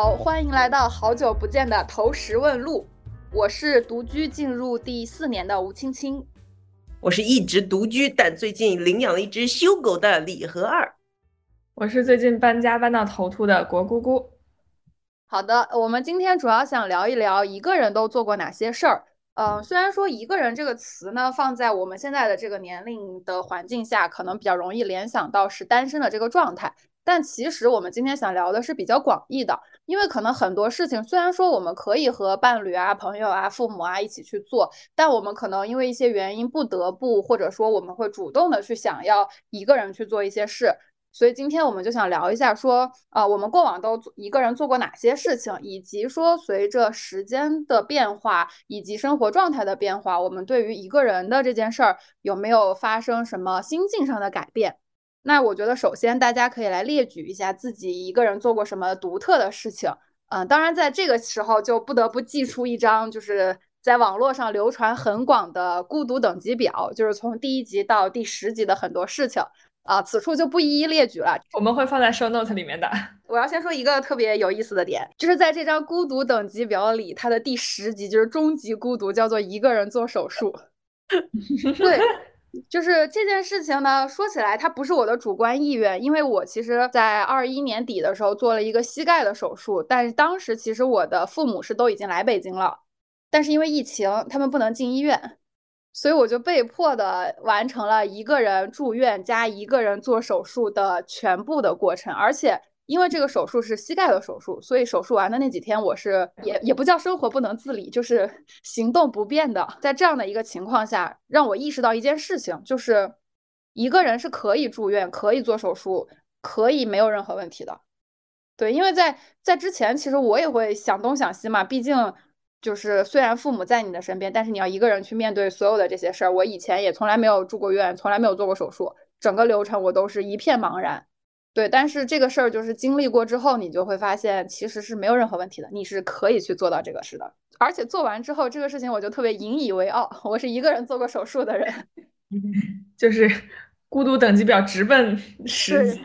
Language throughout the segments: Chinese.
好，欢迎来到好久不见的投石问路。我是独居进入第四年的吴青青，我是一直独居但最近领养了一只修狗的李和二，我是最近搬家搬到头秃的国姑姑。好的，我们今天主要想聊一聊一个人都做过哪些事儿。嗯，虽然说“一个人”这个词呢，放在我们现在的这个年龄的环境下，可能比较容易联想到是单身的这个状态。但其实我们今天想聊的是比较广义的，因为可能很多事情虽然说我们可以和伴侣啊、朋友啊、父母啊一起去做，但我们可能因为一些原因不得不，或者说我们会主动的去想要一个人去做一些事。所以今天我们就想聊一下，说啊，我们过往都一个人做过哪些事情，以及说随着时间的变化以及生活状态的变化，我们对于一个人的这件事儿有没有发生什么心境上的改变？那我觉得，首先大家可以来列举一下自己一个人做过什么独特的事情。嗯，当然，在这个时候就不得不祭出一张就是在网络上流传很广的孤独等级表，就是从第一集到第十集的很多事情啊。此处就不一一列举了，我们会放在 show note 里面的。我要先说一个特别有意思的点，就是在这张孤独等级表里，它的第十集就是终极孤独，叫做一个人做手术。对。就是这件事情呢，说起来它不是我的主观意愿，因为我其实，在二一年底的时候做了一个膝盖的手术，但是当时其实我的父母是都已经来北京了，但是因为疫情，他们不能进医院，所以我就被迫的完成了一个人住院加一个人做手术的全部的过程，而且。因为这个手术是膝盖的手术，所以手术完的那几天，我是也也不叫生活不能自理，就是 行动不便的。在这样的一个情况下，让我意识到一件事情，就是一个人是可以住院、可以做手术、可以没有任何问题的。对，因为在在之前，其实我也会想东想西嘛，毕竟就是虽然父母在你的身边，但是你要一个人去面对所有的这些事儿。我以前也从来没有住过院，从来没有做过手术，整个流程我都是一片茫然。对，但是这个事儿就是经历过之后，你就会发现其实是没有任何问题的，你是可以去做到这个事的。而且做完之后，这个事情我就特别引以为傲，我是一个人做过手术的人，就是孤独等级表直奔十级，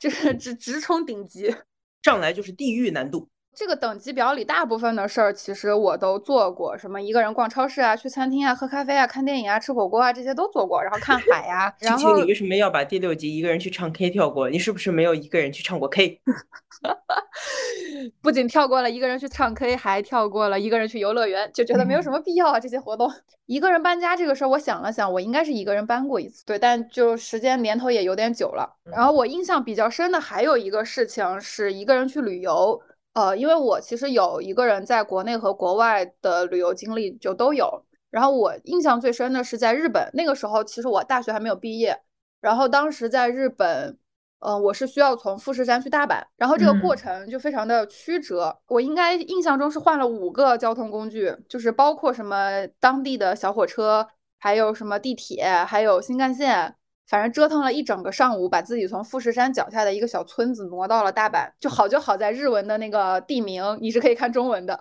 就是直直冲顶级，上来就是地狱难度。这个等级表里大部分的事儿，其实我都做过，什么一个人逛超市啊，去餐厅啊，喝咖啡啊，看电影啊，吃火锅啊，这些都做过。然后看海呀。然后你为什么要把第六集一个人去唱 K 跳过？你是不是没有一个人去唱过 K？不仅跳过了一个人去唱 K，还跳过了一个人去游乐园，就觉得没有什么必要啊这些活动。一个人搬家这个事儿，我想了想，我应该是一个人搬过一次，对，但就时间年头也有点久了。然后我印象比较深的还有一个事情，是一个人去旅游。呃，因为我其实有一个人在国内和国外的旅游经历就都有，然后我印象最深的是在日本，那个时候其实我大学还没有毕业，然后当时在日本，嗯，我是需要从富士山去大阪，然后这个过程就非常的曲折，我应该印象中是换了五个交通工具，就是包括什么当地的小火车，还有什么地铁，还有新干线。反正折腾了一整个上午，把自己从富士山脚下的一个小村子挪到了大阪。就好就好在日文的那个地名你是可以看中文的，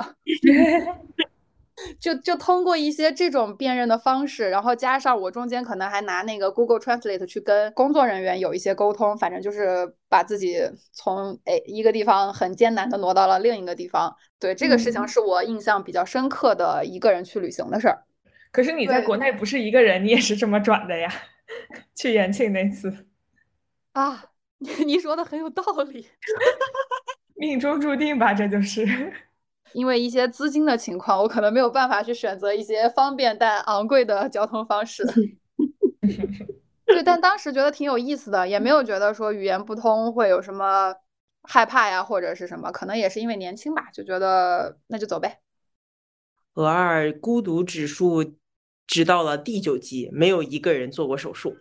就就通过一些这种辨认的方式，然后加上我中间可能还拿那个 Google Translate 去跟工作人员有一些沟通，反正就是把自己从诶一个地方很艰难的挪到了另一个地方。对这个事情是我印象比较深刻的一个人去旅行的事儿。可是你在国内不是一个人，你也是这么转的呀？去延庆那次啊，你说的很有道理，命中注定吧，这就是因为一些资金的情况，我可能没有办法去选择一些方便但昂贵的交通方式。对，但当时觉得挺有意思的，也没有觉得说语言不通会有什么害怕呀，或者是什么，可能也是因为年轻吧，就觉得那就走呗。何二孤独指数。直到了第九集，没有一个人做过手术。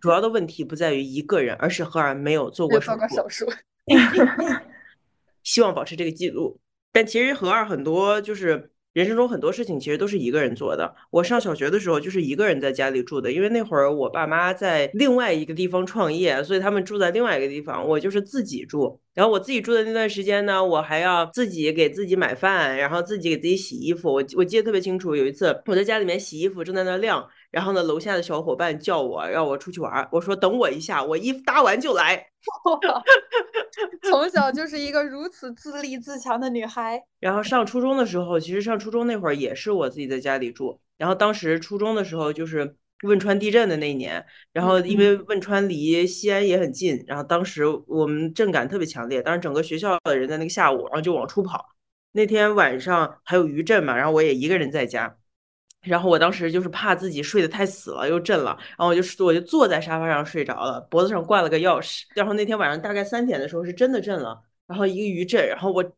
主要的问题不在于一个人，而是何尔没有做过手术。希望保持这个记录。但其实何二很多就是。人生中很多事情其实都是一个人做的。我上小学的时候就是一个人在家里住的，因为那会儿我爸妈在另外一个地方创业，所以他们住在另外一个地方，我就是自己住。然后我自己住的那段时间呢，我还要自己给自己买饭，然后自己给自己洗衣服。我我记得特别清楚，有一次我在家里面洗衣服，正在那晾，然后呢，楼下的小伙伴叫我让我出去玩儿，我说等我一下，我衣服搭完就来。从小 就是一个如此自立自强的女孩。然后上初中的时候，其实上初中那会儿也是我自己在家里住。然后当时初中的时候就是汶川地震的那一年，然后因为汶川离西安也很近，然后当时我们震感特别强烈，当时整个学校的人在那个下午，然后就往出跑。那天晚上还有余震嘛，然后我也一个人在家。然后我当时就是怕自己睡得太死了，又震了，然后我就我就坐在沙发上睡着了，脖子上挂了个钥匙。然后那天晚上大概三点的时候是真的震了，然后一个余震，然后我叮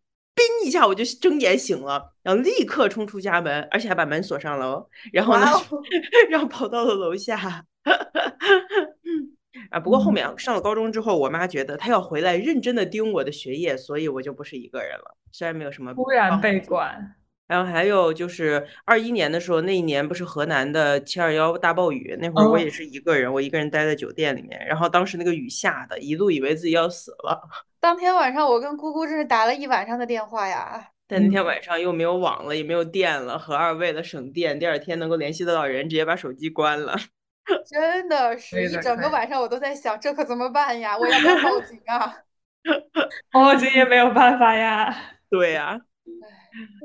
一下我就睁眼醒了，然后立刻冲出家门，而且还把门锁上了，然后呢，然后跑到了楼下。啊，不过后面上了高中之后，我妈觉得她要回来认真的盯我的学业，所以我就不是一个人了，虽然没有什么突然被管。然后还有就是二一年的时候，那一年不是河南的七二幺大暴雨，那会儿我也是一个人，我一个人待在酒店里面，然后当时那个雨下的，一度以为自己要死了。当天晚上我跟姑姑真是打了一晚上的电话呀，但那天晚上又没有网了，也没有电了，何二为了省电，第二天能够联系得到人，直接把手机关了。真的是一整个晚上我都在想，这可怎么办呀？我要不要报警啊？报警也没有办法呀。对呀。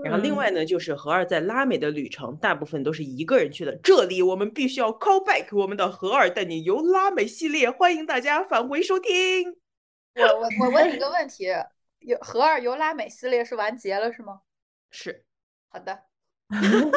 然后另外呢，就是何二在拉美的旅程，大部分都是一个人去的。这里我们必须要 call back 我们的何二带你游拉美系列，欢迎大家返回收听。我我我问你个问题，有何二游拉美系列是完结了是吗？是。好的。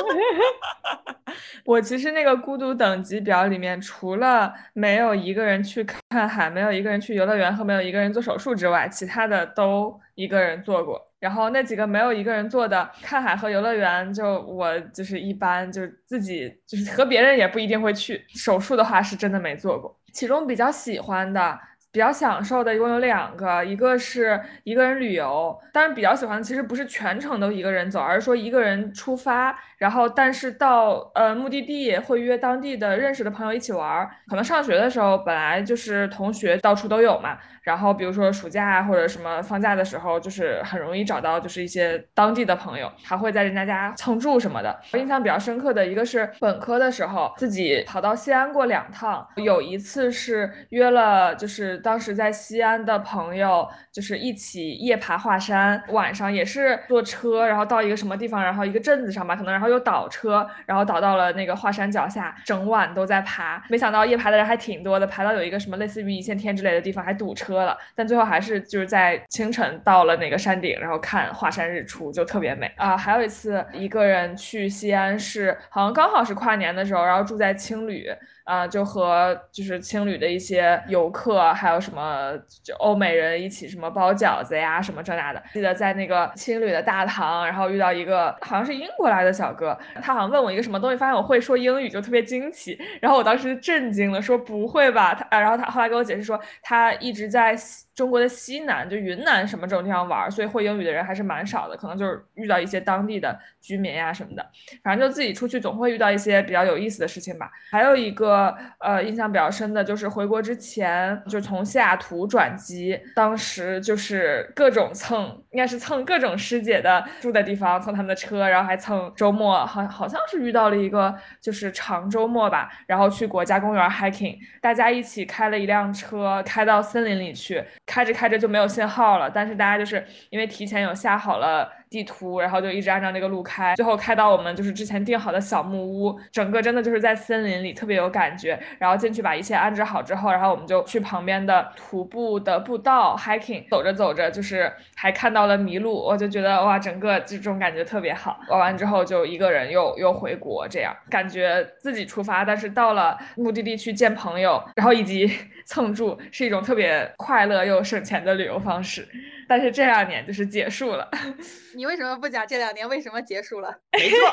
我其实那个孤独等级表里面，除了没有一个人去看海，没有一个人去游乐园和没有一个人做手术之外，其他的都一个人做过。然后那几个没有一个人做的看海和游乐园，就我就是一般，就是自己就是和别人也不一定会去。手术的话是真的没做过。其中比较喜欢的、比较享受的一共有两个，一个是一个人旅游，当然比较喜欢的其实不是全程都一个人走，而是说一个人出发。然后，但是到呃目的地会约当地的认识的朋友一起玩。可能上学的时候本来就是同学到处都有嘛。然后比如说暑假或者什么放假的时候，就是很容易找到就是一些当地的朋友，还会在人家家蹭住什么的。印象比较深刻的一个是本科的时候，自己跑到西安过两趟。有一次是约了就是当时在西安的朋友，就是一起夜爬华山，晚上也是坐车，然后到一个什么地方，然后一个镇子上吧，可能然后。又倒车，然后倒到了那个华山脚下，整晚都在爬。没想到夜爬的人还挺多的，爬到有一个什么类似于一线天之类的地方，还堵车了。但最后还是就是在清晨到了那个山顶，然后看华山日出，就特别美啊。还有一次一个人去西安，是好像刚好是跨年的时候，然后住在青旅。啊，就和就是青旅的一些游客，还有什么就欧美人一起什么包饺子呀，什么这那的。记得在那个青旅的大堂，然后遇到一个好像是英国来的小哥，他好像问我一个什么东西，发现我会说英语，就特别惊奇。然后我当时震惊了，说不会吧？他，然后他后来跟我解释说，他一直在。中国的西南就云南什么这种地方玩，所以会英语的人还是蛮少的，可能就是遇到一些当地的居民呀什么的，反正就自己出去总会遇到一些比较有意思的事情吧。还有一个呃印象比较深的就是回国之前就从西雅图转机，当时就是各种蹭，应该是蹭各种师姐的住的地方，蹭他们的车，然后还蹭周末，好好像是遇到了一个就是长周末吧，然后去国家公园 hiking，大家一起开了一辆车开到森林里去。开着开着就没有信号了，但是大家就是因为提前有下好了。地图，然后就一直按照那个路开，最后开到我们就是之前订好的小木屋，整个真的就是在森林里，特别有感觉。然后进去把一切安置好之后，然后我们就去旁边的徒步的步道 hiking，走着走着就是还看到了麋鹿，我就觉得哇，整个这种感觉特别好。玩完之后就一个人又又回国，这样感觉自己出发，但是到了目的地去见朋友，然后以及 蹭住，是一种特别快乐又省钱的旅游方式。但是这两年就是结束了。你为什么不讲这两年为什么结束了？没错，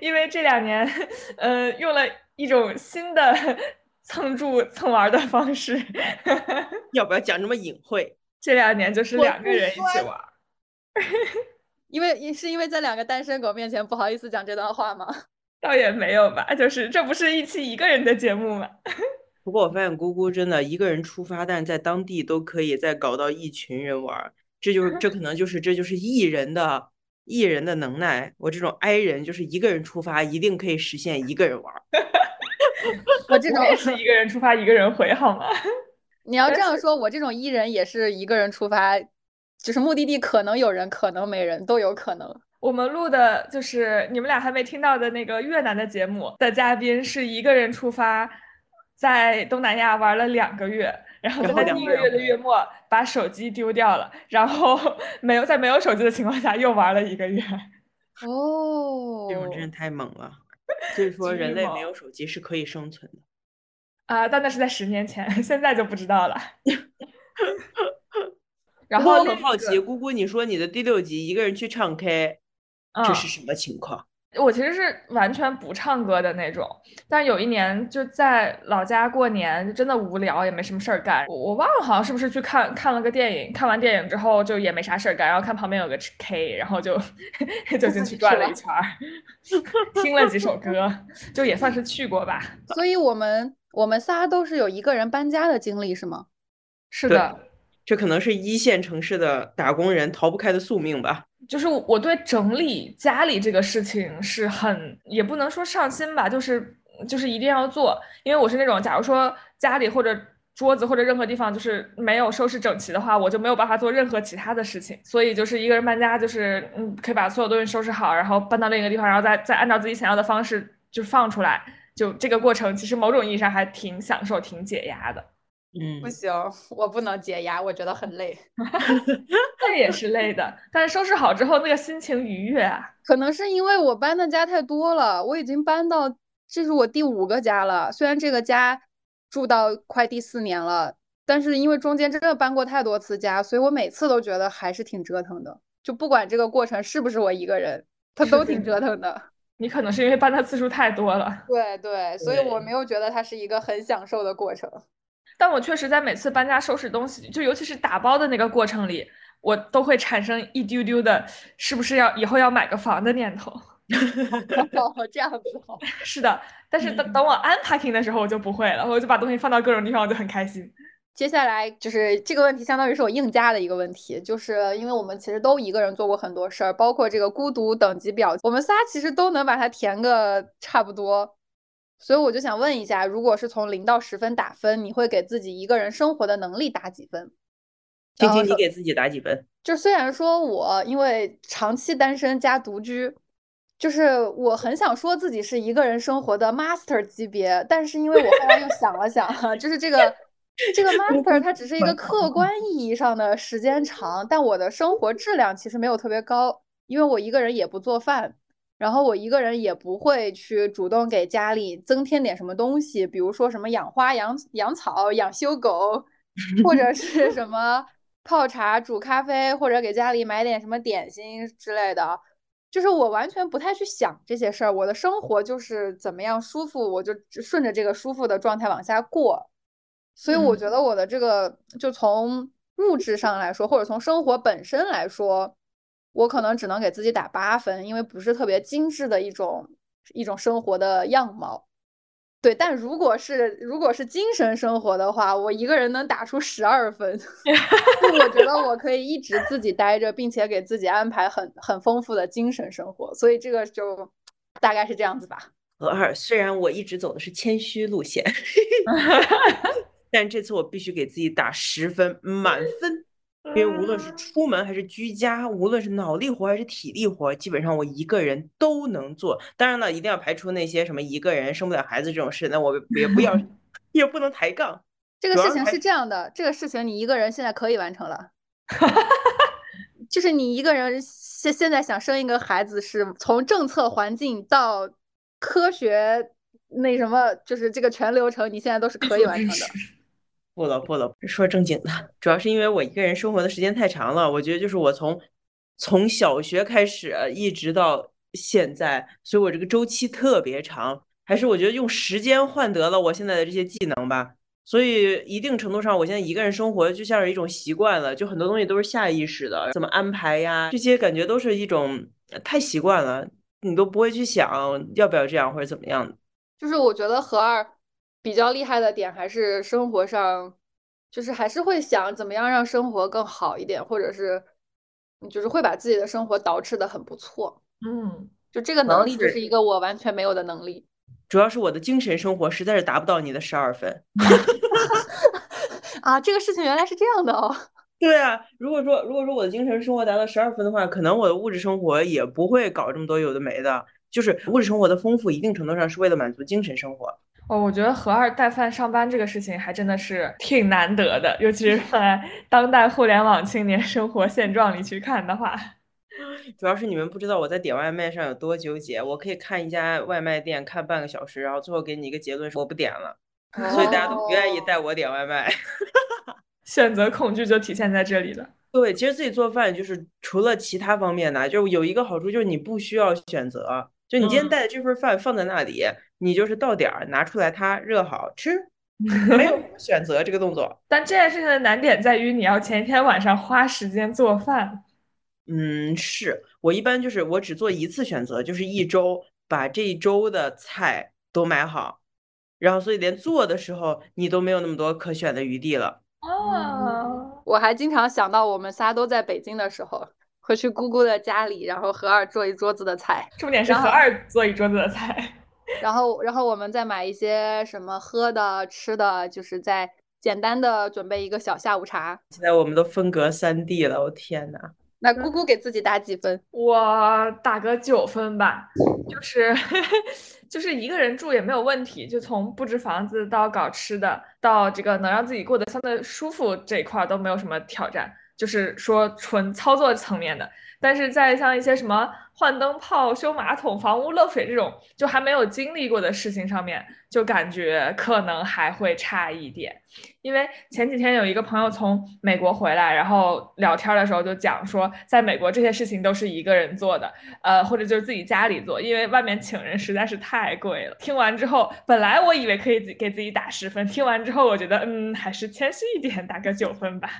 因为这两年，呃，用了一种新的 蹭住蹭玩的方式。要不要讲这么隐晦？这两年就是两个人一起玩。因为是因为在两个单身狗面前不好意思讲这段话吗？倒也没有吧，就是这不是一期一个人的节目吗？不过我发现姑姑真的一个人出发，但是在当地都可以再搞到一群人玩，这就是这可能就是这就是艺人的艺人的能耐，我这种 I 人就是一个人出发，一定可以实现一个人玩。我这种也是一个人出发，一个人回，好吗？你要这样说，我这种艺人也是一个人出发，就是目的地可能有人，可能没人，都有可能。我们录的就是你们俩还没听到的那个越南的节目的嘉宾是一个人出发，在东南亚玩了两个月，然后在第一个月的月末把手机丢掉了，然后 没有在没有手机的情况下又玩了一个月。哦，这种真的太猛了。所以 说，人类没有手机是可以生存的。啊，但那是在十年前，现在就不知道了。然后我很好奇，姑姑，你说你的第六集一个人去唱 K，这是什么情况？我其实是完全不唱歌的那种，但有一年就在老家过年，就真的无聊，也没什么事儿干。我我忘了好像是不是去看看了个电影，看完电影之后就也没啥事儿干，然后看旁边有个 K，然后就 就进去转了一圈儿，听了几首歌，就也算是去过吧。所以我们我们仨都是有一个人搬家的经历，是吗？是的。这可能是一线城市的打工人逃不开的宿命吧。就是我对整理家里这个事情是很，也不能说上心吧，就是就是一定要做。因为我是那种，假如说家里或者桌子或者任何地方就是没有收拾整齐的话，我就没有办法做任何其他的事情。所以就是一个人搬家，就是嗯，可以把所有东西收拾好，然后搬到另一个地方，然后再再按照自己想要的方式就放出来。就这个过程，其实某种意义上还挺享受、挺解压的。嗯，不行，我不能解压，我觉得很累。那也是累的，但是收拾好之后，那个心情愉悦啊。可能是因为我搬的家太多了，我已经搬到这是我第五个家了。虽然这个家住到快第四年了，但是因为中间真的搬过太多次家，所以我每次都觉得还是挺折腾的。就不管这个过程是不是我一个人，他都挺折腾的。你可能是因为搬的次数太多了。对对，所以我没有觉得它是一个很享受的过程。但我确实在每次搬家收拾东西，就尤其是打包的那个过程里，我都会产生一丢丢的，是不是要以后要买个房的念头？哦，这样子。是的，但是等等我 unpacking 的时候，我就不会了，我就把东西放到各种地方，我就很开心。接下来就是这个问题，相当于是我硬加的一个问题，就是因为我们其实都一个人做过很多事儿，包括这个孤独等级表，我们仨其实都能把它填个差不多。所以我就想问一下，如果是从零到十分打分，你会给自己一个人生活的能力打几分？晶晶，你给自己打几分？就虽然说我因为长期单身加独居，就是我很想说自己是一个人生活的 master 级别，但是因为我后来又 想了想，就是这个这个 master 它只是一个客观意义上的时间长，但我的生活质量其实没有特别高，因为我一个人也不做饭。然后我一个人也不会去主动给家里增添点什么东西，比如说什么养花、养养草、养修狗，或者是什么泡茶、煮咖啡，或者给家里买点什么点心之类的。就是我完全不太去想这些事儿，我的生活就是怎么样舒服，我就顺着这个舒服的状态往下过。所以我觉得我的这个，就从物质上来说，或者从生活本身来说。我可能只能给自己打八分，因为不是特别精致的一种一种生活的样貌。对，但如果是如果是精神生活的话，我一个人能打出十二分。我觉得我可以一直自己待着，并且给自己安排很很丰富的精神生活。所以这个就大概是这样子吧。和二，虽然我一直走的是谦虚路线 但这次我必须给自己打十分满分。因为无论是出门还是居家，无论是脑力活还是体力活，基本上我一个人都能做。当然了，一定要排除那些什么一个人生不了孩子这种事，那我也不要，也不能抬杠。这个事情是这样的，这个事情你一个人现在可以完成了，就是你一个人现现在想生一个孩子，是从政策环境到科学那什么，就是这个全流程，你现在都是可以完成的。不了不了，说正经的，主要是因为我一个人生活的时间太长了。我觉得就是我从从小学开始一直到现在，所以我这个周期特别长。还是我觉得用时间换得了我现在的这些技能吧。所以一定程度上，我现在一个人生活就像是一种习惯了，就很多东西都是下意识的，怎么安排呀，这些感觉都是一种太习惯了，你都不会去想要不要这样或者怎么样的。就是我觉得何二。比较厉害的点还是生活上，就是还是会想怎么样让生活更好一点，或者是就是会把自己的生活捯饬的很不错。嗯，就这个能力，就是一个我完全没有的能力。主要是我的精神生活实在是达不到你的十二分。啊，这个事情原来是这样的哦。对啊，如果说如果说我的精神生活达到十二分的话，可能我的物质生活也不会搞这么多有的没的。就是物质生活的丰富，一定程度上是为了满足精神生活。哦，我觉得和二带饭上班这个事情还真的是挺难得的，尤其是在当代互联网青年生活现状里去看的话。主要是你们不知道我在点外卖上有多纠结，我可以看一家外卖店看半个小时，然后最后给你一个结论，说我不点了。所以大家都不愿意带我点外卖。选择恐惧就体现在这里了。对，其实自己做饭就是除了其他方面的，就有一个好处就是你不需要选择。就你今天带的这份饭放在那里，你就是到点儿拿出来，它热好吃，没有 选择这个动作。但这件事情的难点在于，你要前一天晚上花时间做饭。嗯，是我一般就是我只做一次选择，就是一周把这一周的菜都买好，然后所以连做的时候你都没有那么多可选的余地了。哦，我还经常想到我们仨都在北京的时候。会去姑姑的家里，然后何二做一桌子的菜，重点是何二做一桌子的菜。然后，然后我们再买一些什么喝的、吃的，就是在简单的准备一个小下午茶。现在我们都分隔三地了，我天呐。那姑姑给自己打几分？我打个九分吧，就是 就是一个人住也没有问题，就从布置房子到搞吃的，到这个能让自己过得相对舒服这一块都没有什么挑战。就是说纯操作层面的，但是在像一些什么换灯泡、修马桶、房屋漏水这种就还没有经历过的事情上面，就感觉可能还会差一点。因为前几天有一个朋友从美国回来，然后聊天的时候就讲说，在美国这些事情都是一个人做的，呃，或者就是自己家里做，因为外面请人实在是太贵了。听完之后，本来我以为可以给自己打十分，听完之后我觉得，嗯，还是谦虚一点，打个九分吧。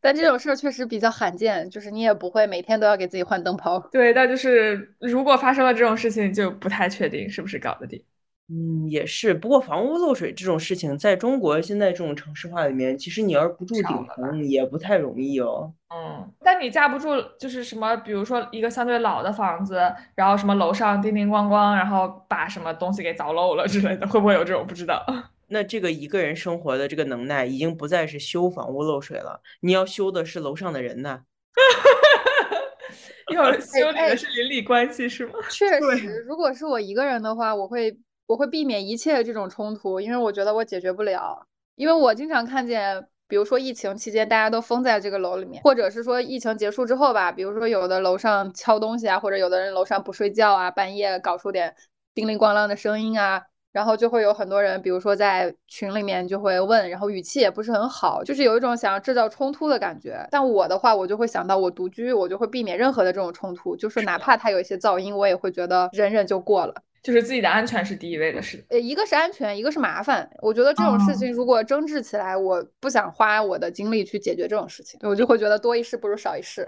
但这种事儿确实比较罕见，就是你也不会每天都要给自己换灯泡。对，但就是如果发生了这种事情，就不太确定是不是搞得定。嗯，也是。不过房屋漏水这种事情，在中国现在这种城市化里面，其实你要是不住顶层，也不太容易哦。嗯，但你架不住，就是什么，比如说一个相对老的房子，然后什么楼上叮叮咣咣，然后把什么东西给凿漏了之类的，会不会有这种？不知道。那这个一个人生活的这个能耐，已经不再是修房屋漏水了，你要修的是楼上的人呢。要 修理的是邻里关系是吗？确实，如果是我一个人的话，我会我会避免一切这种冲突，因为我觉得我解决不了。因为我经常看见，比如说疫情期间大家都封在这个楼里面，或者是说疫情结束之后吧，比如说有的楼上敲东西啊，或者有的人楼上不睡觉啊，半夜搞出点叮铃咣啷的声音啊。然后就会有很多人，比如说在群里面就会问，然后语气也不是很好，就是有一种想要制造冲突的感觉。但我的话，我就会想到我独居，我就会避免任何的这种冲突，就是哪怕它有一些噪音，我也会觉得忍忍就过了。就是自己的安全是第一位的，是呃，一个是安全，一个是麻烦。我觉得这种事情如果争执起来，我不想花我的精力去解决这种事情，我就会觉得多一事不如少一事。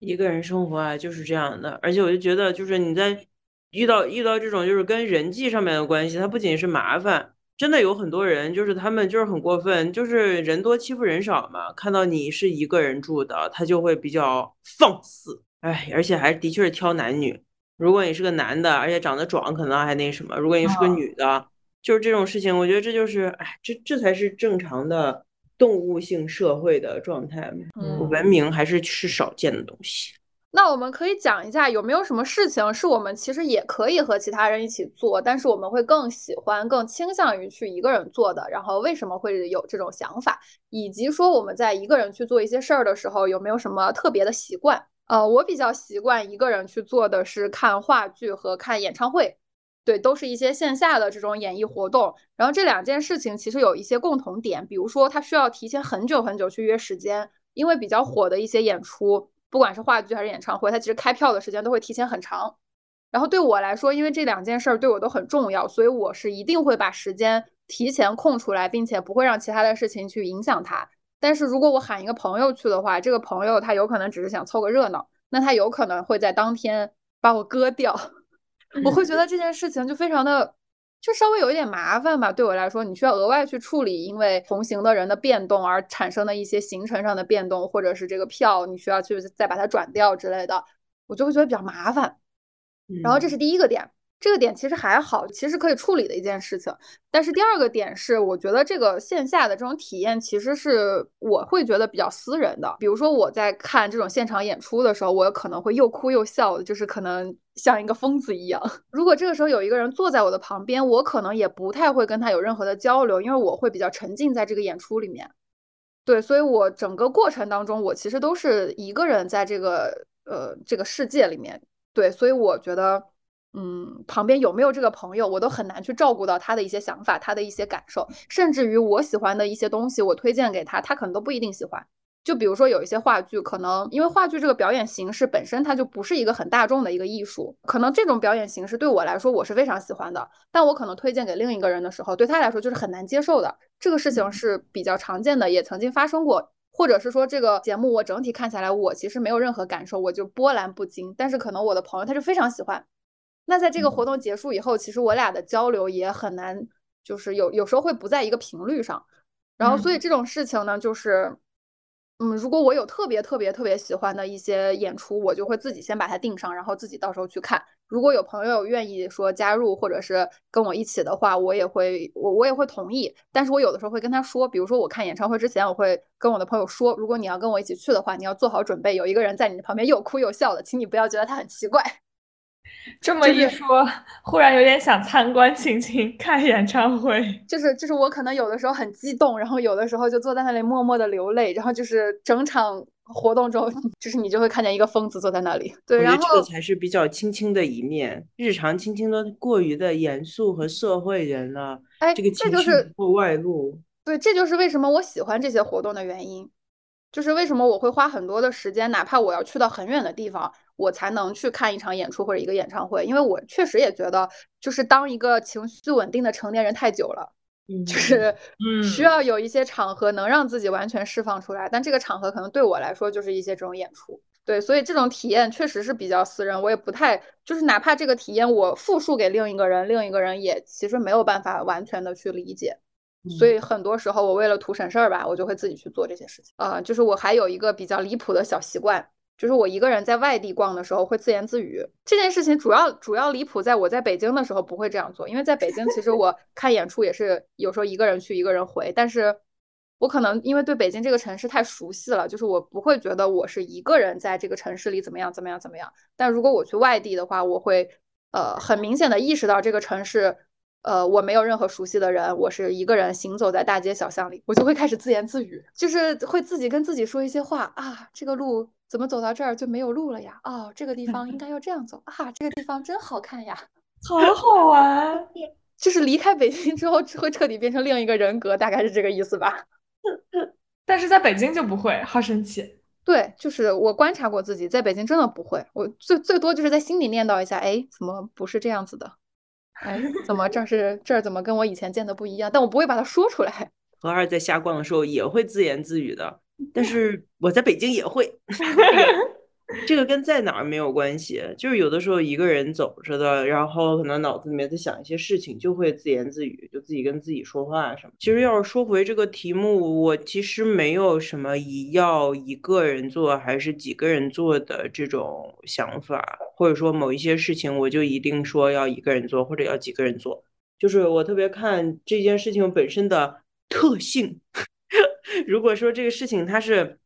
一个人生活啊，就是这样的。而且我就觉得，就是你在。遇到遇到这种就是跟人际上面的关系，它不仅是麻烦，真的有很多人就是他们就是很过分，就是人多欺负人少嘛。看到你是一个人住的，他就会比较放肆，哎，而且还的确是挑男女。如果你是个男的，而且长得壮，可能还那什么；如果你是个女的，就是这种事情，我觉得这就是，哎，这这才是正常的动物性社会的状态嘛。文明还是是少见的东西。那我们可以讲一下，有没有什么事情是我们其实也可以和其他人一起做，但是我们会更喜欢、更倾向于去一个人做的？然后为什么会有这种想法？以及说我们在一个人去做一些事儿的时候，有没有什么特别的习惯？呃，我比较习惯一个人去做的是看话剧和看演唱会，对，都是一些线下的这种演艺活动。然后这两件事情其实有一些共同点，比如说它需要提前很久很久去约时间，因为比较火的一些演出。不管是话剧还是演唱会，它其实开票的时间都会提前很长。然后对我来说，因为这两件事儿对我都很重要，所以我是一定会把时间提前空出来，并且不会让其他的事情去影响它。但是如果我喊一个朋友去的话，这个朋友他有可能只是想凑个热闹，那他有可能会在当天把我割掉。我会觉得这件事情就非常的就稍微有一点麻烦吧。对我来说，你需要额外去处理因为同行的人的变动而产生的一些行程上的变动，或者是这个票你需要去再把它转掉之类的，我就会觉得比较麻烦。然后这是第一个点。这个点其实还好，其实可以处理的一件事情。但是第二个点是，我觉得这个线下的这种体验其实是我会觉得比较私人的。比如说我在看这种现场演出的时候，我可能会又哭又笑的，就是可能像一个疯子一样。如果这个时候有一个人坐在我的旁边，我可能也不太会跟他有任何的交流，因为我会比较沉浸在这个演出里面。对，所以我整个过程当中，我其实都是一个人在这个呃这个世界里面。对，所以我觉得。嗯，旁边有没有这个朋友，我都很难去照顾到他的一些想法，他的一些感受，甚至于我喜欢的一些东西，我推荐给他，他可能都不一定喜欢。就比如说有一些话剧，可能因为话剧这个表演形式本身它就不是一个很大众的一个艺术，可能这种表演形式对我来说我是非常喜欢的，但我可能推荐给另一个人的时候，对他来说就是很难接受的。这个事情是比较常见的，也曾经发生过，或者是说这个节目我整体看下来，我其实没有任何感受，我就波澜不惊，但是可能我的朋友他就非常喜欢。那在这个活动结束以后，其实我俩的交流也很难，就是有有时候会不在一个频率上，然后所以这种事情呢，就是，嗯，如果我有特别特别特别喜欢的一些演出，我就会自己先把它定上，然后自己到时候去看。如果有朋友愿意说加入或者是跟我一起的话，我也会我我也会同意。但是我有的时候会跟他说，比如说我看演唱会之前，我会跟我的朋友说，如果你要跟我一起去的话，你要做好准备，有一个人在你的旁边又哭又笑的，请你不要觉得他很奇怪。这么一说，忽然有点想参观青青看演唱会。就是就是，我可能有的时候很激动，然后有的时候就坐在那里默默的流泪，然后就是整场活动中，就是你就会看见一个疯子坐在那里。对，然后这个才是比较青青的一面，日常青青都过于的严肃和社会人了。哎，这个这就是不外露。对，这就是为什么我喜欢这些活动的原因，就是为什么我会花很多的时间，哪怕我要去到很远的地方。我才能去看一场演出或者一个演唱会，因为我确实也觉得，就是当一个情绪稳定的成年人太久了，就 是需要有一些场合能让自己完全释放出来。但这个场合可能对我来说就是一些这种演出，对，所以这种体验确实是比较私人，我也不太就是哪怕这个体验我复述给另一个人，另一个人也其实没有办法完全的去理解。所以很多时候我为了图省事儿吧，我就会自己去做这些事情啊。就是我还有一个比较离谱的小习惯。就是我一个人在外地逛的时候会自言自语，这件事情主要主要离谱在我在北京的时候不会这样做，因为在北京其实 我看演出也是有时候一个人去一个人回，但是我可能因为对北京这个城市太熟悉了，就是我不会觉得我是一个人在这个城市里怎么样怎么样怎么样，但如果我去外地的话，我会呃很明显的意识到这个城市。呃，我没有任何熟悉的人，我是一个人行走在大街小巷里，我就会开始自言自语，就是会自己跟自己说一些话啊，这个路怎么走到这儿就没有路了呀？哦，这个地方应 该要这样走啊，这个地方真好看呀，好好玩。就是离开北京之后会彻底变成另一个人格，大概是这个意思吧。但是在北京就不会，好神奇。对，就是我观察过自己，在北京真的不会，我最最多就是在心里念叨一下，哎，怎么不是这样子的？哎，怎么这是这儿怎么跟我以前见的不一样？但我不会把它说出来。何二在瞎逛的时候也会自言自语的，但是我在北京也会。这个跟在哪儿没有关系，就是有的时候一个人走着的，然后可能脑子里面在想一些事情，就会自言自语，就自己跟自己说话什么。其实要是说回这个题目，我其实没有什么一要一个人做还是几个人做的这种想法，或者说某一些事情我就一定说要一个人做或者要几个人做，就是我特别看这件事情本身的特性。如果说这个事情他是。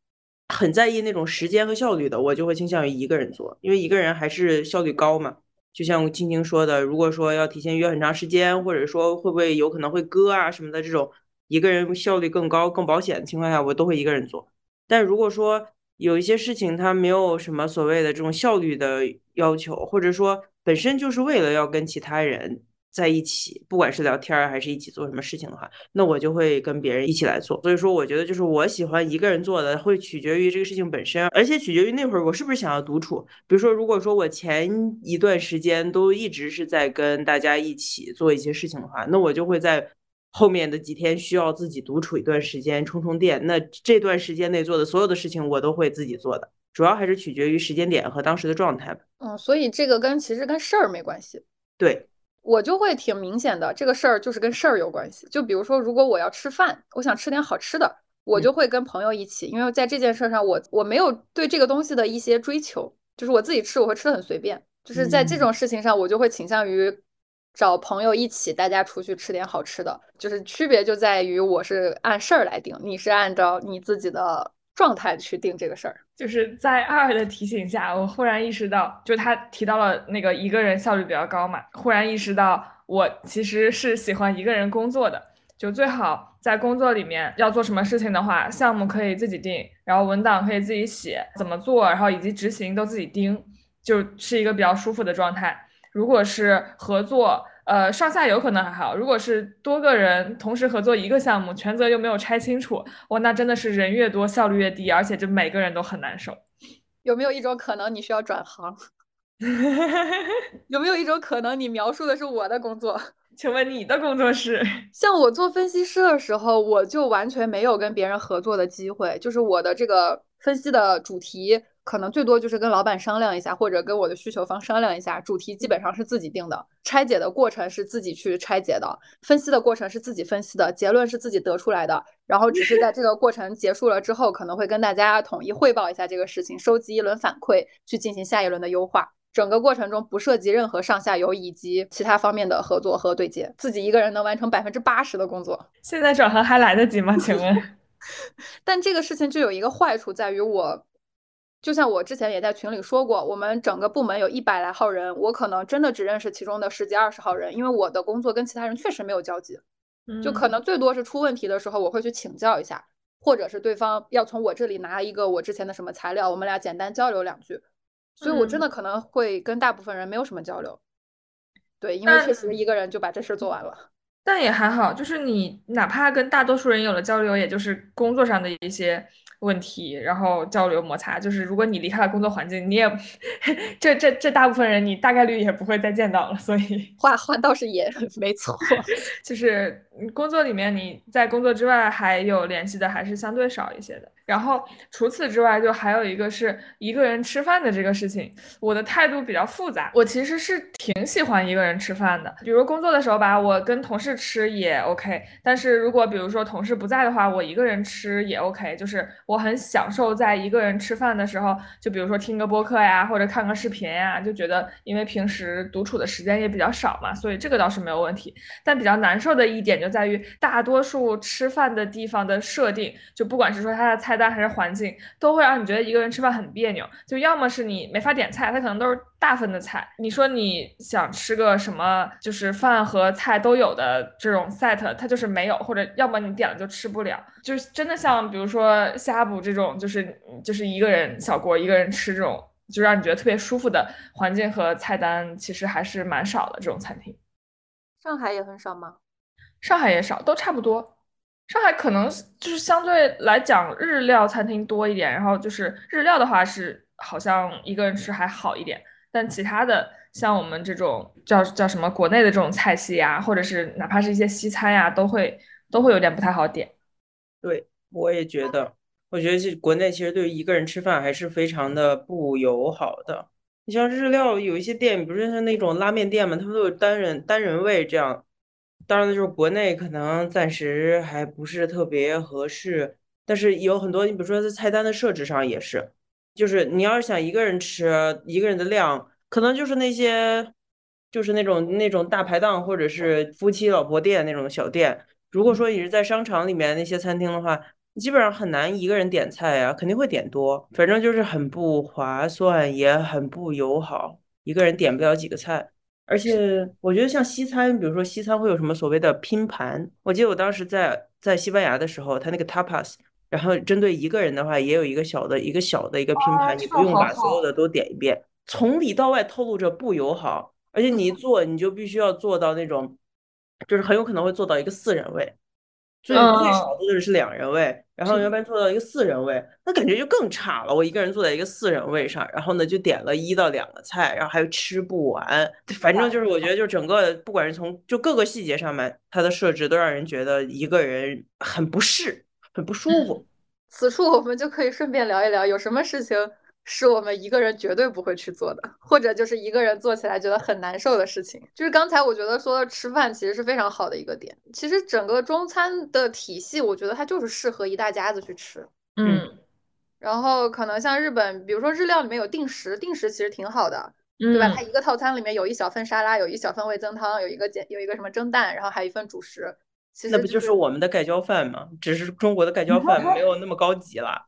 很在意那种时间和效率的，我就会倾向于一个人做，因为一个人还是效率高嘛。就像青青说的，如果说要提前约很长时间，或者说会不会有可能会割啊什么的这种，一个人效率更高、更保险的情况下，我都会一个人做。但如果说有一些事情他没有什么所谓的这种效率的要求，或者说本身就是为了要跟其他人。在一起，不管是聊天儿还是一起做什么事情的话，那我就会跟别人一起来做。所以说，我觉得就是我喜欢一个人做的，会取决于这个事情本身，而且取决于那会儿我是不是想要独处。比如说，如果说我前一段时间都一直是在跟大家一起做一些事情的话，那我就会在后面的几天需要自己独处一段时间充充电。那这段时间内做的所有的事情，我都会自己做的，主要还是取决于时间点和当时的状态吧。嗯，所以这个跟其实跟事儿没关系。对。我就会挺明显的，这个事儿就是跟事儿有关系。就比如说，如果我要吃饭，我想吃点好吃的，我就会跟朋友一起，因为在这件事上，我我没有对这个东西的一些追求，就是我自己吃，我会吃的很随便。就是在这种事情上，我就会倾向于找朋友一起，大家出去吃点好吃的。就是区别就在于我是按事儿来定，你是按照你自己的状态去定这个事儿。就是在二的提醒下，我忽然意识到，就他提到了那个一个人效率比较高嘛，忽然意识到我其实是喜欢一个人工作的，就最好在工作里面要做什么事情的话，项目可以自己定，然后文档可以自己写，怎么做，然后以及执行都自己盯。就是一个比较舒服的状态。如果是合作，呃，上下游可能还好；如果是多个人同时合作一个项目，权责又没有拆清楚，哇，那真的是人越多效率越低，而且就每个人都很难受。有没有一种可能你需要转行？有没有一种可能你描述的是我的工作？请问你的工作是？像我做分析师的时候，我就完全没有跟别人合作的机会，就是我的这个分析的主题。可能最多就是跟老板商量一下，或者跟我的需求方商量一下，主题基本上是自己定的，拆解的过程是自己去拆解的，分析的过程是自己分析的，结论是自己得出来的，然后只是在这个过程结束了之后，可能会跟大家统一汇报一下这个事情，收集一轮反馈，去进行下一轮的优化。整个过程中不涉及任何上下游以及其他方面的合作和对接，自己一个人能完成百分之八十的工作。现在转行还来得及吗？请问？但这个事情就有一个坏处在于我。就像我之前也在群里说过，我们整个部门有一百来号人，我可能真的只认识其中的十几二十号人，因为我的工作跟其他人确实没有交集，就可能最多是出问题的时候我会去请教一下，或者是对方要从我这里拿一个我之前的什么材料，我们俩简单交流两句，所以我真的可能会跟大部分人没有什么交流，对，因为确实一个人就把这事做完了。但也还好，就是你哪怕跟大多数人有了交流，也就是工作上的一些。问题，然后交流摩擦，就是如果你离开了工作环境，你也 这这这大部分人你大概率也不会再见到了，所以话话倒是也没错，就是工作里面你在工作之外还有联系的还是相对少一些的。然后除此之外，就还有一个是一个人吃饭的这个事情，我的态度比较复杂。我其实是挺喜欢一个人吃饭的，比如工作的时候吧，我跟同事吃也 OK。但是如果比如说同事不在的话，我一个人吃也 OK。就是我很享受在一个人吃饭的时候，就比如说听个播客呀，或者看个视频呀，就觉得因为平时独处的时间也比较少嘛，所以这个倒是没有问题。但比较难受的一点就在于大多数吃饭的地方的设定，就不管是说它的菜。菜单还是环境都会让你觉得一个人吃饭很别扭，就要么是你没法点菜，它可能都是大份的菜。你说你想吃个什么，就是饭和菜都有的这种 set，它就是没有，或者要么你点了就吃不了。就是真的像比如说呷哺这种，就是就是一个人小锅一个人吃这种，就让你觉得特别舒服的环境和菜单，其实还是蛮少的这种餐厅。上海也很少吗？上海也少，都差不多。上海可能就是相对来讲日料餐厅多一点，然后就是日料的话是好像一个人吃还好一点，但其他的像我们这种叫叫什么国内的这种菜系呀，或者是哪怕是一些西餐呀，都会都会有点不太好点。对，我也觉得，我觉得这国内其实对于一个人吃饭还是非常的不友好的。你像日料有一些店，比如说像那种拉面店嘛，他们都有单人单人位这样。当然，就是国内可能暂时还不是特别合适，但是有很多，你比如说在菜单的设置上也是，就是你要是想一个人吃，一个人的量，可能就是那些，就是那种那种大排档或者是夫妻老婆店那种小店。如果说你是在商场里面那些餐厅的话，基本上很难一个人点菜呀，肯定会点多，反正就是很不划算，也很不友好，一个人点不了几个菜。而且我觉得像西餐，比如说西餐会有什么所谓的拼盘？我记得我当时在在西班牙的时候，他那个 tapas，然后针对一个人的话，也有一个小的一个小的一个拼盘，你不用把所有的都点一遍。从里到外透露着不友好，而且你一坐你就必须要做到那种，就是很有可能会做到一个四人位。最最少的是两人位，然后要不然坐到一个四人位，那感觉就更差了。我一个人坐在一个四人位上，然后呢就点了一到两个菜，然后还有吃不完。反正就是我觉得，就整个不管是从就各个细节上面，它的设置都让人觉得一个人很不适，很不舒服。此处我们就可以顺便聊一聊，有什么事情是我们一个人绝对不会去做的，或者就是一个人做起来觉得很难受的事情。就是刚才我觉得说的吃饭其实是非常好的一个点。其实整个中餐的体系，我觉得它就是适合一大家子去吃。嗯然后可能像日本，比如说日料里面有定时，定时其实挺好的，对吧？它嗯一个套餐里面有一小份沙拉，有一小份味增汤，有一个简有一个什么蒸蛋，然后还有一份主食。其实那不就是我们的盖浇饭吗？只是中国的盖 浇饭没有那么高级了。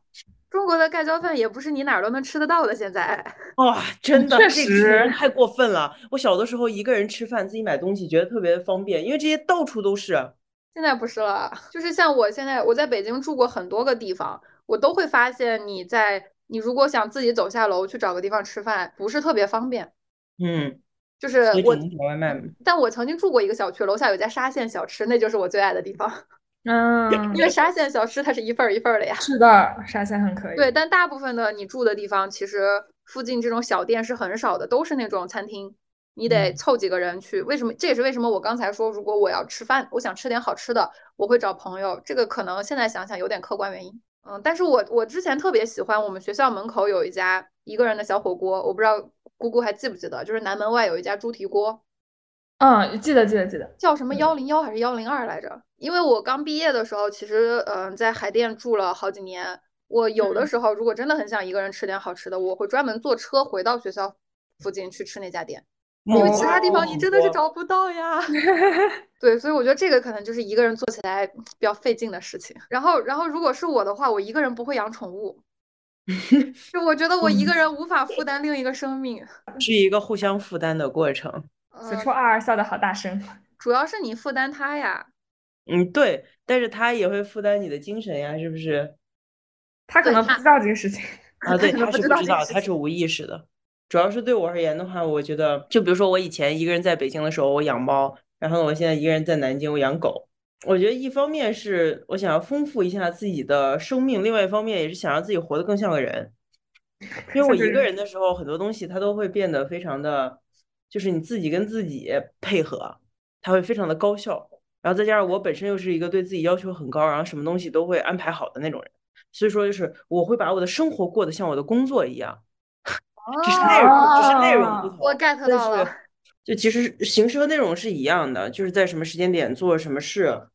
中国的盖浇饭也不是你哪儿都能吃得到的，现在。哇，真的，确实太过分了！我小的时候一个人吃饭，自己买东西觉得特别方便，因为这些到处都是。现在不是了，就是像我现在我在北京住过很多个地方，我都会发现你在你如果想自己走下楼去找个地方吃饭，不是特别方便。嗯，就是我。但我曾经住过一个小区，楼下有家沙县小吃，那就是我最爱的地方，嗯，因为沙县小吃它是一份儿一份儿的呀。是的，沙县很可以。对，但大部分的你住的地方，其实附近这种小店是很少的，都是那种餐厅，你得嗯凑几个人去。为什么？这也是为什么我刚才说，如果我要吃饭，我想吃点好吃的，我会找朋友。这个可能现在想想有点客观原因。嗯，但是我我之前特别喜欢我们学校门口有一家一个人的小火锅，我不知道姑姑还记不记得，就是南门外有一家猪蹄锅，嗯，记得记得记得。叫什么嗯幺零幺还是幺零二来着？因为我刚毕业的时候，其实嗯、在海淀住了好几年。我有的嗯时候如果真的很想一个人吃点好吃的，我会专门坐车回到学校附近去吃那家店，因为其他地方你真的是找不到呀。对，所以我觉得这个可能就是一个人做起来比较费劲的事情。然后，然后如果是我的话，我一个人不会养宠物，就我觉得我一个人无法负担另一个生命。是一个互相负担的过程。此呃处二二笑的好大声。主要是你负担他呀。嗯，对，但是他也会负担你的精神呀，是不是？他可能不知道这个事情。啊，对，他不知道这个是不知道，他是无意识的。主要是对我而言的话，我觉得，就比如说我以前一个人在北京的时候，我养猫，然后，我现在一个人在南京，我养狗。我觉得一方面是我想要丰富一下自己的生命，另外一方面也是想让自己活得更像个人。因为我一个人的时候，很多东西它都会变得非常的，就是你自己跟自己配合，它会非常的高效。然后再加上我本身又是一个对自己要求很高，然后什么东西都会安排好的那种人，所以说就是我会把我的生活过得像我的工作一样，只是内容，只是内容不哦同。我 get 到了。就其实形式和内容是一样的，就是在什么时间点做什么事，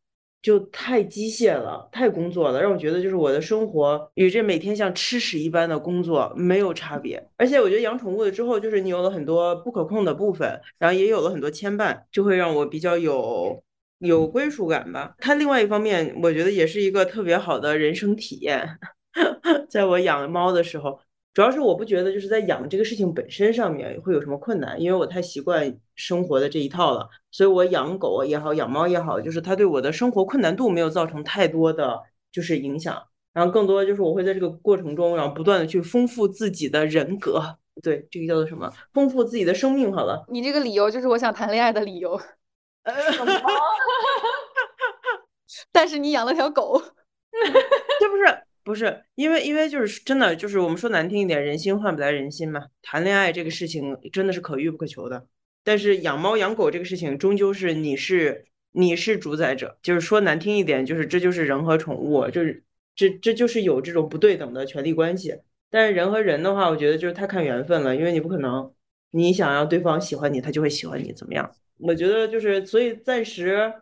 就太机械了，太工作了，让我觉得就是我的生活与这每天像吃屎一般的工作没有差别。而且我觉得养宠物了之后，就是你有了很多不可控的部分，然后也有了很多牵绊，就会让我比较有有归属感吧。它另外一方面，我觉得也是一个特别好的人生体验。在我养猫的时候，主要是我不觉得就是在养这个事情本身上面会有什么困难，因为我太习惯生活的这一套了，所以我养狗也好，养猫也好，就是它对我的生活困难度没有造成太多的就是影响，然后更多就是我会在这个过程中，然后不断的去丰富自己的人格，对，这个叫做什么？丰富自己的生命。好了，你这个理由就是我想谈恋爱的理由，但是你养了条狗，这不是不是，因为因为就是真的就是我们说难听一点，人心换不来人心嘛。谈恋爱这个事情真的是可遇不可求的，但是养猫养狗这个事情终究是你是你是主宰者，就是说难听一点，就是这就是人和宠物，就是这这就是有这种不对等的权利关系。但是人和人的话，我觉得就是太看缘分了，因为你不可能你想要对方喜欢你，他就会喜欢你，怎么样？我觉得就是，所以暂时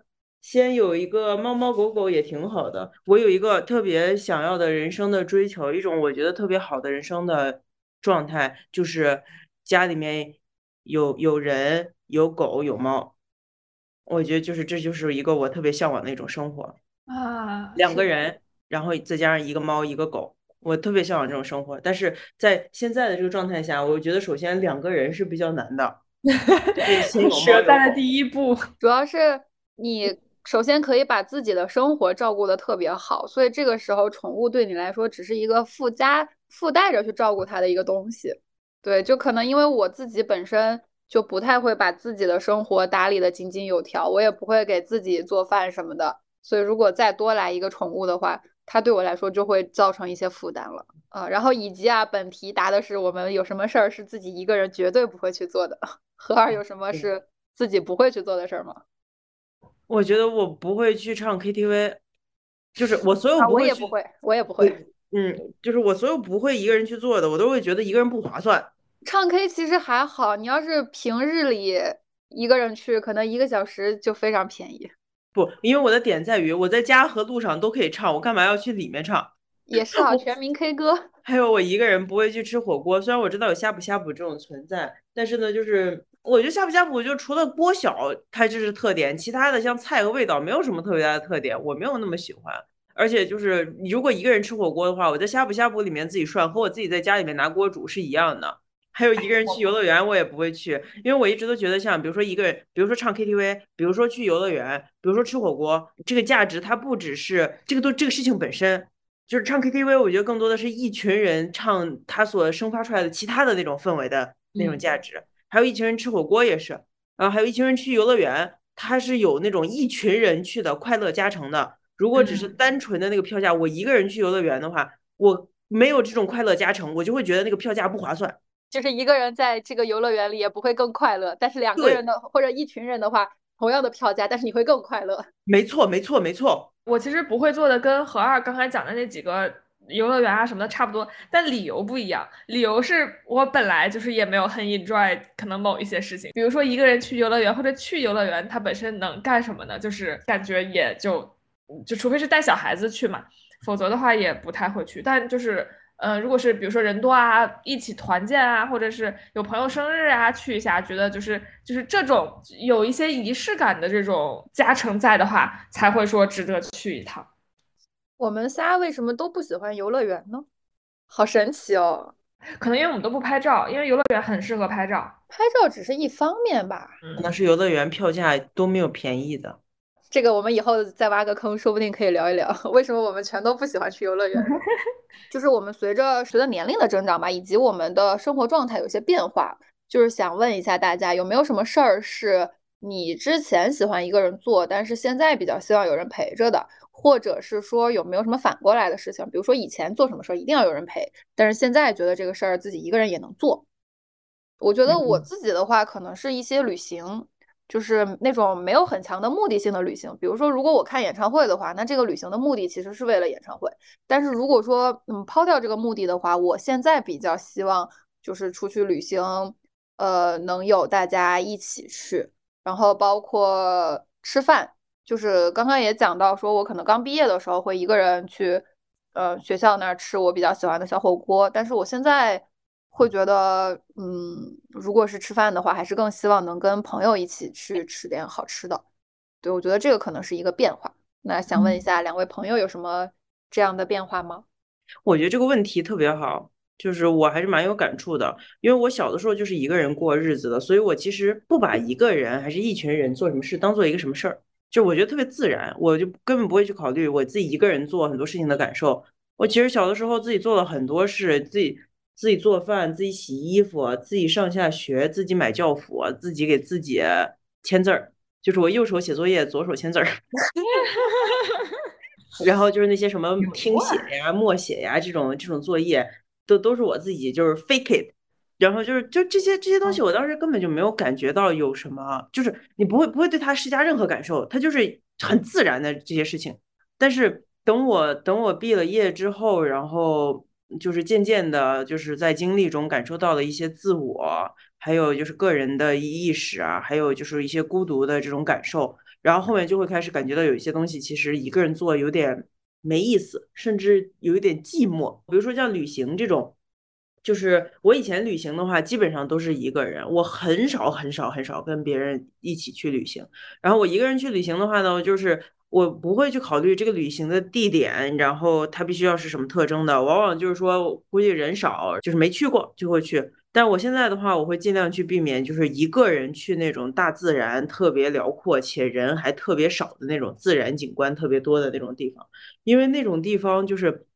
先有一个猫猫狗狗也挺好的。我有一个特别想要的人生的追求，一种我觉得特别好的人生的状态，就是家里面有有人、有狗、有猫。我觉得就是这就是一个我特别向往的一种生活，啊，两个人，然后再加上一个猫一个狗。我特别向往这种生活，但是在现在的这个状态下，我觉得首先两个人是比较难的，就是先有猫有舍在了第一步。主要是你首先可以把自己的生活照顾的特别好，所以这个时候宠物对你来说只是一个附加附带着去照顾它的一个东西。对，就可能因为我自己本身就不太会把自己的生活打理的井井有条，我也不会给自己做饭什么的，所以如果再多来一个宠物的话，它对我来说就会造成一些负担了。啊、然后以及啊，本题答的是我们有什么事儿是自己一个人绝对不会去做的，何二有什么是自己不会去做的事儿吗？我觉得我不会去唱 KTV，就是我所有啊，不会去我也不会，我也不会。嗯，就是我所有不会一个人去做的，我都会觉得一个人不划算。唱 K 其实还好，你要是平日里一个人去，可能一个小时就非常便宜。不，因为我的点在于我在家和路上都可以唱，我干嘛要去里面唱？也是啊，全民 K 歌。还有我一个人不会去吃火锅，虽然我知道有呷哺呷哺这种存在，但是呢，就是我觉得呷哺呷哺就除了锅小，它就是特点，其他的像菜和味道没有什么特别大的特点，我没有那么喜欢。而且就是你如果一个人吃火锅的话，我在呷哺呷哺里面自己涮，和我自己在家里面拿锅煮是一样的。还有一个人去游乐园，我也不会去，因为我一直都觉得像比如说一个人，比如说唱 KTV，比如说去游乐园，比如说吃火锅，这个价值它不只是这个都这个事情本身。就是唱 KTV，我觉得更多的是一群人唱他所生发出来的其他的那种氛围的那种价值。还有一群人吃火锅也是，然后还有一群人去游乐园，它是有那种一群人去的快乐加成的。如果只是单纯的那个票价，我一个人去游乐园的话，我没有这种快乐加成，我就会觉得那个票价不划算。就是一个人在这个游乐园里也不会更快乐，但是两个人的或者一群人的话，同样的票价，但是你会更快乐。没错，没错，没错。我其实不会做的跟何二刚才讲的那几个游乐园啊什么的差不多，但理由不一样。理由是我本来就是也没有很 enjoy 可能某一些事情，比如说一个人去游乐园或者去游乐园，它本身能干什么呢？就是感觉也就就除非是带小孩子去嘛，否则的话也不太会去。但就是。呃，如果是比如说人多啊，一起团建啊，或者是有朋友生日啊，去一下，觉得就是就是这种有一些仪式感的这种加成在的话，才会说值得去一趟。我们仨为什么都不喜欢游乐园呢？好神奇哦！可能因为我们都不拍照，因为游乐园很适合拍照，拍照只是一方面吧。可能是游乐园票价都没有便宜的。这个我们以后再挖个坑，说不定可以聊一聊 为什么我们全都不喜欢去游乐园。就是我们随着随着年龄的增长吧，以及我们的生活状态有些变化，就是想问一下大家，有没有什么事儿是你之前喜欢一个人做，但是现在比较希望有人陪着的，或者是说有没有什么反过来的事情，比如说以前做什么事儿一定要有人陪，但是现在觉得这个事儿自己一个人也能做。我觉得我自己的话，可能是一些旅行。就是那种没有很强的目的性的旅行，比如说，如果我看演唱会的话，那这个旅行的目的其实是为了演唱会。但是如果说，嗯，抛掉这个目的的话，我现在比较希望就是出去旅行，呃，能有大家一起去，然后包括吃饭，就是刚刚也讲到，说我可能刚毕业的时候会一个人去，呃，学校那儿吃我比较喜欢的小火锅，但是我现在。会觉得，嗯，如果是吃饭的话，还是更希望能跟朋友一起去吃点好吃的。对，我觉得这个可能是一个变化。那想问一下，两位朋友有什么这样的变化吗？我觉得这个问题特别好，就是我还是蛮有感触的，因为我小的时候就是一个人过日子的，所以我其实不把一个人还是一群人做什么事当做一个什么事儿，就我觉得特别自然，我就根本不会去考虑我自己一个人做很多事情的感受。我其实小的时候自己做了很多事，自己。自己做饭，自己洗衣服，自己上下学，自己买教辅，自己给自己签字儿，就是我右手写作业，左手签字儿。然后就是那些什么听写呀、默写呀这种这种作业，都都是我自己就是 fake it。然后就是就这些这些东西，我当时根本就没有感觉到有什么，就是你不会不会对他施加任何感受，他就是很自然的这些事情。但是等我等我毕了业之后，然后。就是渐渐的，就是在经历中感受到了一些自我，还有就是个人的意识啊，还有就是一些孤独的这种感受。然后后面就会开始感觉到有一些东西其实一个人做有点没意思，甚至有一点寂寞。比如说像旅行这种，就是我以前旅行的话，基本上都是一个人，我很少很少很少跟别人一起去旅行。然后我一个人去旅行的话呢，就是。我不会去考虑这个旅行的地点，然后它必须要是什么特征的。往往就是说，估计人少，就是没去过就会去。但我现在的话，我会尽量去避免，就是一个人去那种大自然特别辽阔且人还特别少的那种自然景观特别多的那种地方，因为那种地方就是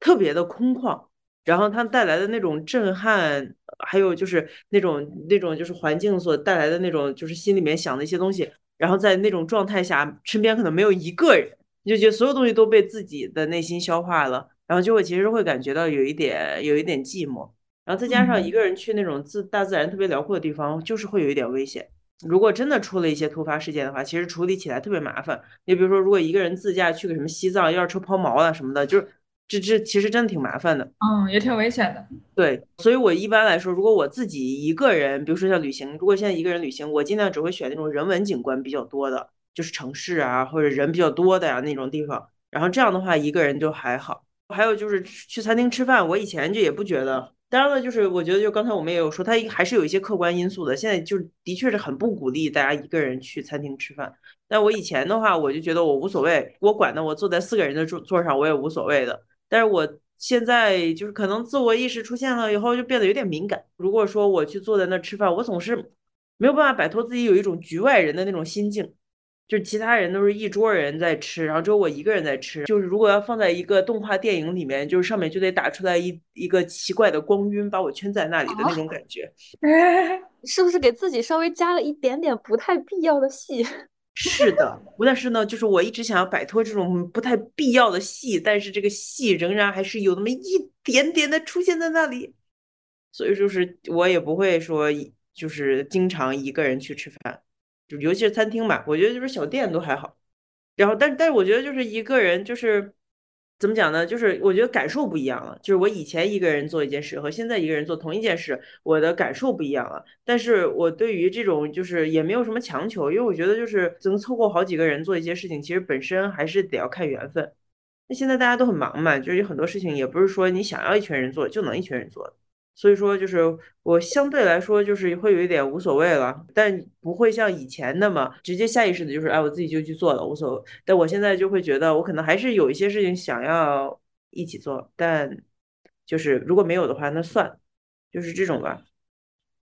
特别的空旷，然后它带来的那种震撼，还有就是那种那种就是环境所带来的那种就是心里面想的一些东西。然后在那种状态下，身边可能没有一个人，你就觉得所有东西都被自己的内心消化了，然后就会其实会感觉到有一点有一点寂寞。然后再加上一个人去那种自大自然特别辽阔的地方，就是会有一点危险。如果真的出了一些突发事件的话，其实处理起来特别麻烦。你比如说，如果一个人自驾去个什么西藏，要是车抛锚了什么的，就是这这其实真的挺麻烦的，嗯，也挺危险的。对，所以我一般来说，如果我自己一个人，比如说像旅行，如果现在一个人旅行，我尽量只会选那种人文景观比较多的，就是城市啊或者人比较多的呀那种地方。然后这样的话，一个人就还好。还有就是去餐厅吃饭，我以前就也不觉得。当然了，就是我觉得，就刚才我们也有说，它还是有一些客观因素的。现在就的确是很不鼓励大家一个人去餐厅吃饭。但我以前的话，我就觉得我无所谓，我管的，我坐在四个人的桌座上，我也无所谓的。但是我现在就是可能自我意识出现了以后，就变得有点敏感。如果说我去坐在那吃饭，我总是没有办法摆脱自己有一种局外人的那种心境。就其他人都是一桌人在吃，然后只有我一个人在吃。就是如果要放在一个动画电影里面，就是上面就得打出来一一个奇怪的光晕，把我圈在那里的那种感觉。是不是给自己稍微加了一点点不太必要的戏？是的，但是呢，就是我一直想要摆脱这种不太必要的戏，但是这个戏仍然还是有那么一点点的出现在那里。所以就是我也不会说，就是经常一个人去吃饭。就尤其是餐厅吧，我觉得就是小店都还好，然后但但是我觉得就是一个人就是怎么讲呢？就是我觉得感受不一样了。就是我以前一个人做一件事和现在一个人做同一件事，我的感受不一样了。但是我对于这种就是也没有什么强求，因为我觉得就是能凑够好几个人做一些事情，其实本身还是得要看缘分。那现在大家都很忙嘛，就是有很多事情也不是说你想要一群人做就能一群人做的。所以说，就是我相对来说就是会有一点无所谓了，但不会像以前那么直接下意识的，就是哎，我自己就去做了，无所谓。但我现在就会觉得，我可能还是有一些事情想要一起做，但就是如果没有的话，那算，就是这种吧。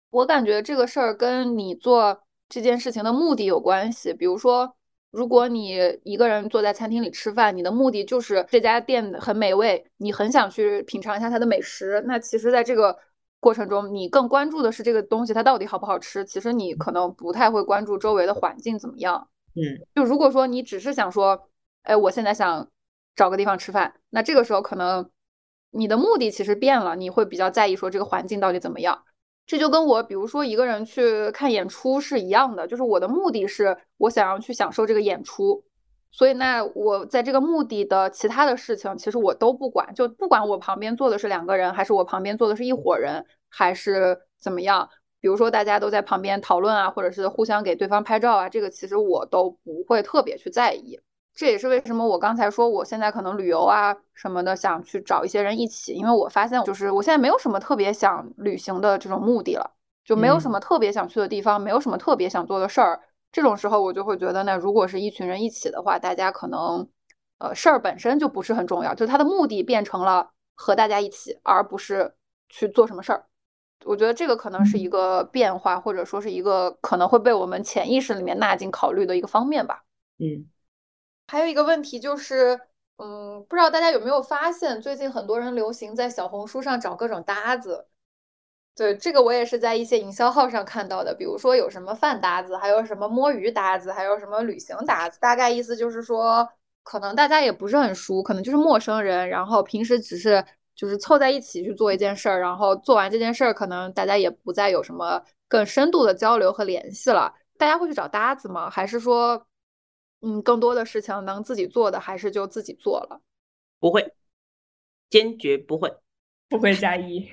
我感觉这个事儿跟你做这件事情的目的有关系，比如说。如果你一个人坐在餐厅里吃饭，你的目的就是这家店很美味，你很想去品尝一下它的美食。那其实，在这个过程中，你更关注的是这个东西它到底好不好吃。其实你可能不太会关注周围的环境怎么样。嗯，就如果说你只是想说，哎，我现在想找个地方吃饭，那这个时候可能你的目的其实变了，你会比较在意说这个环境到底怎么样。这就跟我，比如说一个人去看演出是一样的，就是我的目的是我想要去享受这个演出，所以那我在这个目的的其他的事情，其实我都不管，就不管我旁边坐的是两个人，还是我旁边坐的是一伙人，还是怎么样，比如说大家都在旁边讨论啊，或者是互相给对方拍照啊，这个其实我都不会特别去在意。这也是为什么我刚才说我现在可能旅游啊什么的想去找一些人一起，因为我发现就是我现在没有什么特别想旅行的这种目的了，就没有什么特别想去的地方，没有什么特别想做的事儿。这种时候我就会觉得，那如果是一群人一起的话，大家可能呃事儿本身就不是很重要，就是它的目的变成了和大家一起，而不是去做什么事儿。我觉得这个可能是一个变化，或者说是一个可能会被我们潜意识里面纳进考虑的一个方面吧。嗯。还有一个问题就是，嗯，不知道大家有没有发现，最近很多人流行在小红书上找各种搭子。对，这个我也是在一些营销号上看到的，比如说有什么饭搭子，还有什么摸鱼搭子，还有什么旅行搭子。大概意思就是说，可能大家也不是很熟，可能就是陌生人，然后平时只是就是凑在一起去做一件事儿，然后做完这件事儿，可能大家也不再有什么更深度的交流和联系了。大家会去找搭子吗？还是说？嗯，更多的事情能自己做的，还是就自己做了。不会，坚决不会，不会加一。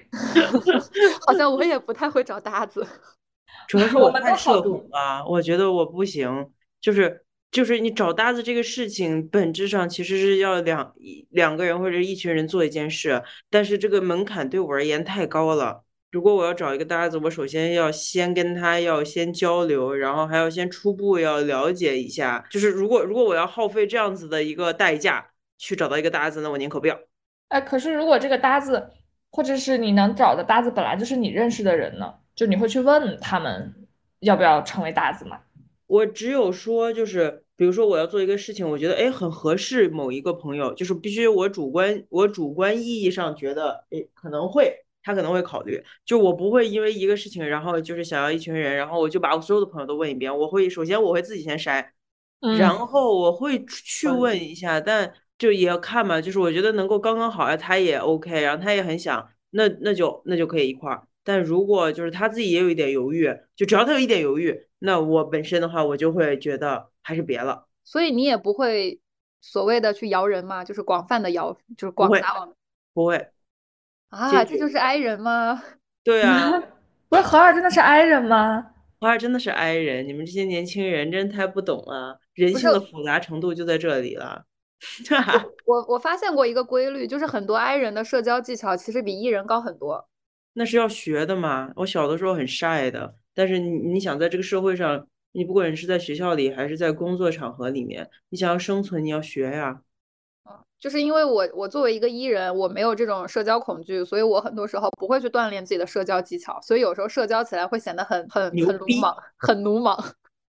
好像我也不太会找搭子，主要是我太社恐了。我觉得我不行，就是就是你找搭子这个事情，本质上其实是要两两个人或者一群人做一件事，但是这个门槛对我而言太高了。如果我要找一个搭子，我首先要先跟他要先交流，然后还要先初步要了解一下。就是如果如果我要耗费这样子的一个代价去找到一个搭子，那我宁可不要。哎，可是如果这个搭子或者是你能找的搭子本来就是你认识的人呢，就你会去问他们要不要成为搭子吗？我只有说，就是比如说我要做一个事情，我觉得哎很合适某一个朋友，就是必须我主观我主观意义上觉得哎可能会。他可能会考虑，就我不会因为一个事情，然后就是想要一群人，然后我就把我所有的朋友都问一遍。我会首先我会自己先筛，然后我会去问一下，但就也要看嘛。就是我觉得能够刚刚好啊，他也 OK，然后他也很想，那那就那就可以一块儿。但如果就是他自己也有一点犹豫，就只要他有一点犹豫，那我本身的话，我就会觉得还是别了。所以你也不会所谓的去摇人嘛？就是广泛的摇，就是广撒网。不会啊，这就是 I 人吗？对啊，不是何二真的是 I 人吗？何二真的是 I 人，你们这些年轻人真太不懂了，人性的复杂程度就在这里了。我我发现过一个规律，就是很多 I 人的社交技巧其实比 E 人高很多。那是要学的嘛。我小的时候很晒的，但是你你想在这个社会上，你不管是在学校里还是在工作场合里面，你想要生存，你要学呀。就是因为我我作为一个 E 人，我没有这种社交恐惧，所以我很多时候不会去锻炼自己的社交技巧，所以有时候社交起来会显得很很很鲁莽，很鲁莽。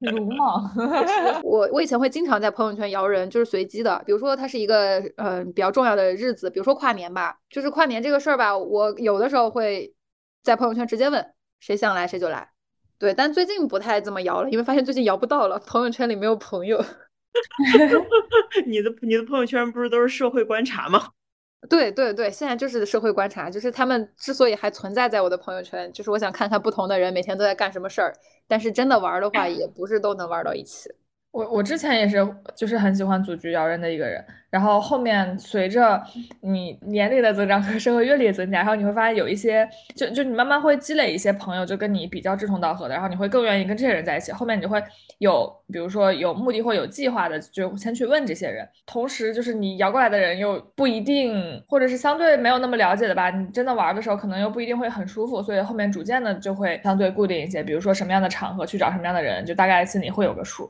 鲁莽，我我以前会经常在朋友圈摇人，就是随机的。比如说，它是一个嗯比较重要的日子，比如说跨年吧，就是跨年这个事儿吧，我有的时候会在朋友圈直接问谁想来谁就来。对，但最近不太这么摇了，因为发现最近摇不到了，朋友圈里没有朋友。你的你的朋友圈不是都是社会观察吗？对对对，现在就是社会观察，就是他们之所以还存在在我的朋友圈，就是我想看看不同的人每天都在干什么事儿。但是真的玩的话，也不是都能玩到一起。我我之前也是，就是很喜欢组局摇人的一个人。然后后面随着你年龄的增长和社会阅历的增加，然后你会发现有一些，就就你慢慢会积累一些朋友，就跟你比较志同道合的，然后你会更愿意跟这些人在一起。后面你就会有，比如说有目的或有计划的，就先去问这些人。同时，就是你摇过来的人又不一定，或者是相对没有那么了解的吧，你真的玩的时候可能又不一定会很舒服，所以后面逐渐的就会相对固定一些。比如说什么样的场合去找什么样的人，就大概心里会有个数。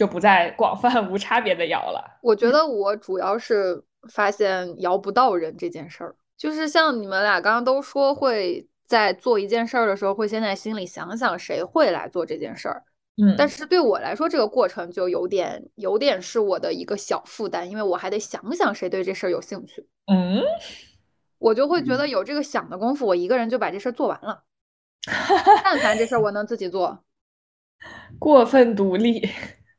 就不再广泛无差别的摇了。我觉得我主要是发现摇不到人这件事儿，就是像你们俩刚刚都说会在做一件事儿的时候，会先在心里想想谁会来做这件事儿。嗯，但是对我来说，这个过程就有点有点是我的一个小负担，因为我还得想想谁对这事儿有兴趣。嗯，我就会觉得有这个想的功夫，我一个人就把这事儿做完了。但凡这事儿我能自己做，过分独立。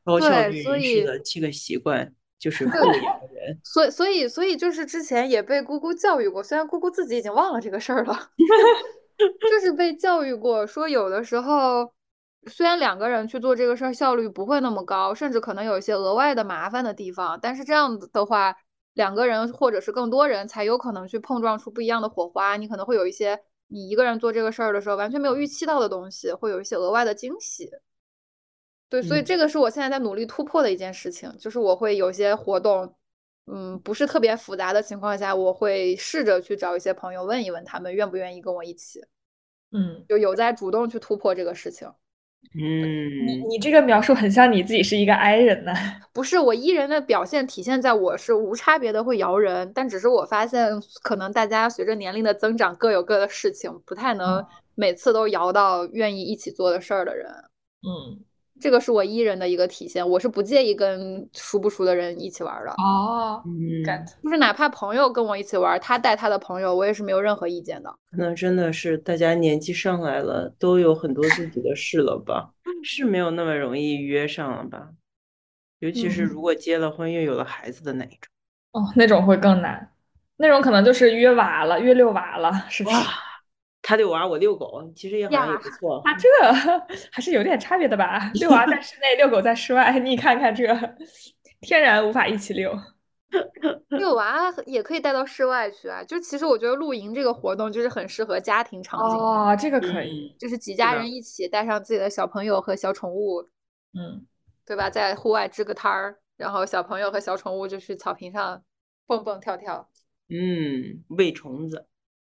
高效率人士的七个习惯就是不摇人，所以所以所以就是之前也被姑姑教育过，虽然姑姑自己已经忘了这个事儿了，就是被教育过，说有的时候虽然两个人去做这个事儿效率不会那么高，甚至可能有一些额外的麻烦的地方，但是这样子的话，两个人或者是更多人才有可能去碰撞出不一样的火花，你可能会有一些你一个人做这个事儿的时候完全没有预期到的东西，会有一些额外的惊喜。对，所以这个是我现在在努力突破的一件事情，就是我会有些活动，嗯，不是特别复杂的情况下，我会试着去找一些朋友问一问他们愿不愿意跟我一起，嗯，就有在主动去突破这个事情。嗯，你你这个描述很像你自己是一个 I 人呢？不是，我 E 人的表现体现在我是无差别的会摇人，但只是我发现可能大家随着年龄的增长各有各的事情，不太能每次都摇到愿意一起做的事儿的人。嗯。这个是我 E 人的一个体现，我是不介意跟熟不熟的人一起玩的哦，嗯，就是哪怕朋友跟我一起玩，他带他的朋友，我也是没有任何意见的。那真的是大家年纪上来了，都有很多自己的事了吧？是没有那么容易约上了吧？尤其是如果结了婚又有了孩子的那一种，哦，那种会更难，那种可能就是约娃了，约遛娃了，是不是？他遛娃，我遛狗，其实也好像也不错。啊，这 还是有点差别的吧？遛娃在室内，遛狗在室外，你看看这，天然无法一起遛。遛娃也可以带到室外去啊。就其实我觉得露营这个活动就是很适合家庭场景。哦，这个可以，就是几家人一起带上自己的小朋友和小宠物，嗯，对吧？在户外支个摊儿，然后小朋友和小宠物就去草坪上蹦蹦跳跳，嗯，喂虫子。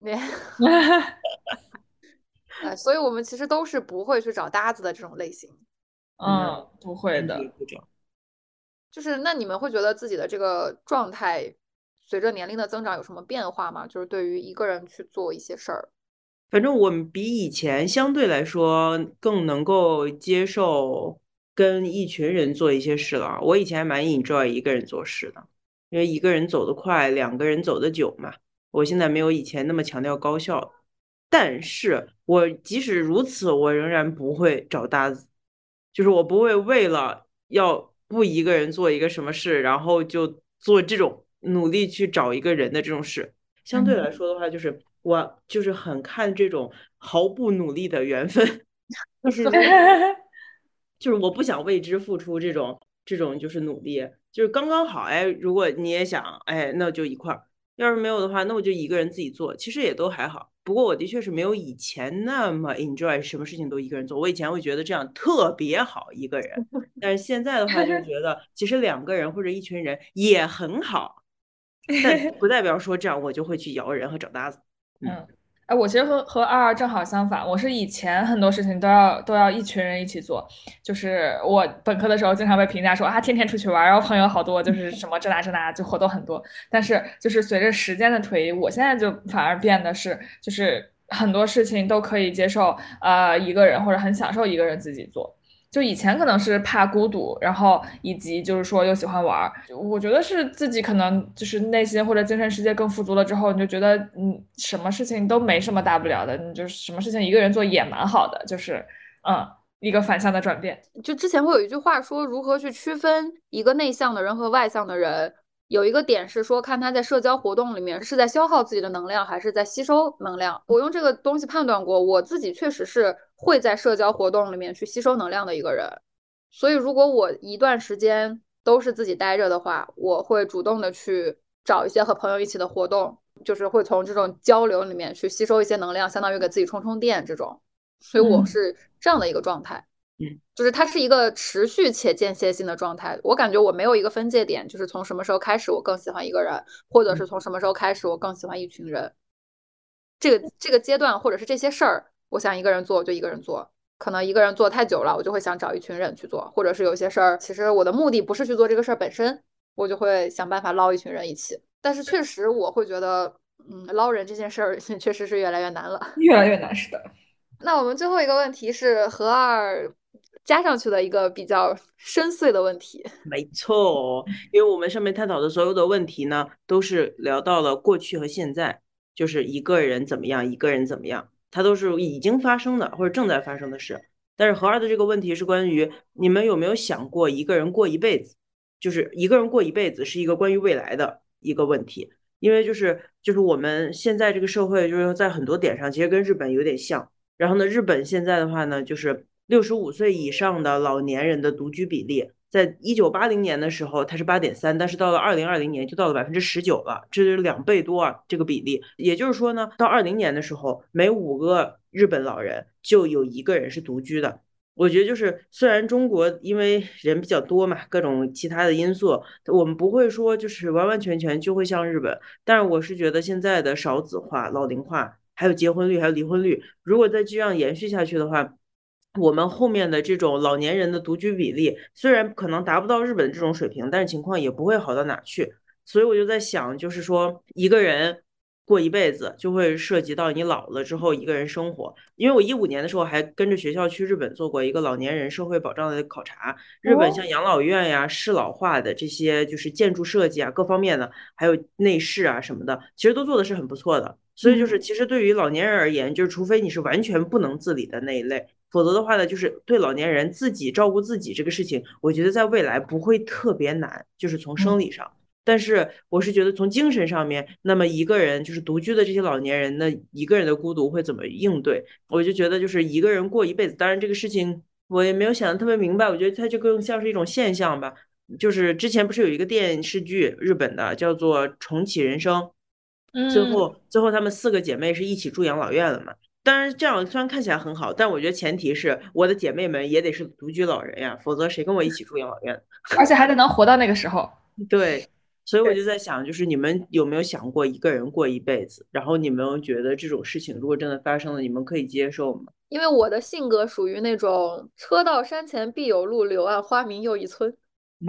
哎，所以我们其实都是不会去找搭子的这种类型。嗯，不会的。就是那你们会觉得自己的这个状态随着年龄的增长有什么变化吗？就是对于一个人去做一些事儿。反正我们比以前相对来说更能够接受跟一群人做一些事了。我以前蛮 enjoy 一个人做事的，因为一个人走得快，两个人走得久嘛。我现在没有以前那么强调高效，但是我即使如此，我仍然不会找搭子，就是我不会为了要不一个人做一个什么事，然后就做这种努力去找一个人的这种事。相对来说的话，就是我就是很看这种毫不努力的缘分，就是 就是我不想为之付出这种这种就是努力，就是刚刚好。哎，如果你也想，哎，那就一块儿；要是没有的话，那我就一个人自己做，其实也都还好。不过我的确是没有以前那么 enjoy 什么事情都一个人做。我以前会觉得这样特别好一个人，但是现在的话就觉得其实两个人或者一群人也很好，但不 代表说这样我就会去摇人和找搭子。嗯。哎，我其实和和二二正好相反，我是以前很多事情都要都要一群人一起做，就是我本科的时候经常被评价说啊，天天出去玩，然后朋友好多，就是什么这那这那，就活动很多。但是就是随着时间的推移，我现在就反而变得是，就是很多事情都可以接受，呃，一个人或者很享受一个人自己做。就以前可能是怕孤独，然后以及就是说又喜欢玩儿，我觉得是自己可能就是内心或者精神世界更富足了之后，你就觉得嗯，什么事情都没什么大不了的，你就是什么事情一个人做也蛮好的，就是嗯一个反向的转变。就之前会有一句话说，如何去区分一个内向的人和外向的人？有一个点是说，看他在社交活动里面是在消耗自己的能量，还是在吸收能量。我用这个东西判断过，我自己确实是会在社交活动里面去吸收能量的一个人。所以，如果我一段时间都是自己待着的话，我会主动的去找一些和朋友一起的活动，就是会从这种交流里面去吸收一些能量，相当于给自己充充电这种。所以我是这样的一个状态。嗯，就是它是一个持续且间歇性的状态。我感觉我没有一个分界点，就是从什么时候开始我更喜欢一个人，或者是从什么时候开始我更喜欢一群人。这个这个阶段或者是这些事儿，我想一个人做我就一个人做。可能一个人做太久了，我就会想找一群人去做。或者是有些事儿，其实我的目的不是去做这个事儿本身，我就会想办法捞一群人一起。但是确实我会觉得，嗯，捞人这件事儿 确实是越来越难了，越来越难，是的。那我们最后一个问题是何二。加上去的一个比较深邃的问题，没错，因为我们上面探讨的所有的问题呢，都是聊到了过去和现在，就是一个人怎么样，一个人怎么样，它都是已经发生的或者正在发生的事。但是何二的这个问题是关于你们有没有想过一个人过一辈子，就是一个人过一辈子是一个关于未来的一个问题，因为就是就是我们现在这个社会就是在很多点上其实跟日本有点像，然后呢，日本现在的话呢就是。六十五岁以上的老年人的独居比例，在一九八零年的时候，它是八点三，但是到了二零二零年就到了百分之十九了，这是两倍多啊！这个比例，也就是说呢，到二零年的时候，每五个日本老人就有一个人是独居的。我觉得就是，虽然中国因为人比较多嘛，各种其他的因素，我们不会说就是完完全全就会像日本，但是我是觉得现在的少子化、老龄化，还有结婚率、还有离婚率，如果再这样延续下去的话。我们后面的这种老年人的独居比例，虽然可能达不到日本这种水平，但是情况也不会好到哪去。所以我就在想，就是说一个人过一辈子，就会涉及到你老了之后一个人生活。因为我一五年的时候还跟着学校去日本做过一个老年人社会保障的考察。日本像养老院呀、适老化的这些，就是建筑设计啊各方面的，还有内饰啊什么的，其实都做的是很不错的。所以就是，其实对于老年人而言，就是除非你是完全不能自理的那一类。否则的话呢，就是对老年人自己照顾自己这个事情，我觉得在未来不会特别难，就是从生理上。但是我是觉得从精神上面，那么一个人就是独居的这些老年人，那一个人的孤独会怎么应对？我就觉得就是一个人过一辈子。当然这个事情我也没有想的特别明白，我觉得它就更像是一种现象吧。就是之前不是有一个电视剧，日本的叫做《重启人生》，最后最后他们四个姐妹是一起住养老院了嘛？当然，这样虽然看起来很好，但我觉得前提是我的姐妹们也得是独居老人呀，否则谁跟我一起住养老院？而且还得能活到那个时候。对，所以我就在想，就是你们有没有想过一个人过一辈子？然后你们觉得这种事情如果真的发生了，你们可以接受吗？因为我的性格属于那种车到山前必有路，柳暗花明又一村。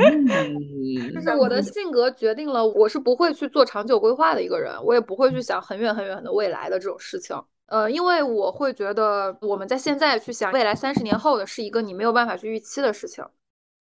就是我的性格决定了，我是不会去做长久规划的一个人，我也不会去想很远很远的未来的这种事情。呃，因为我会觉得我们在现在去想未来三十年后的是一个你没有办法去预期的事情。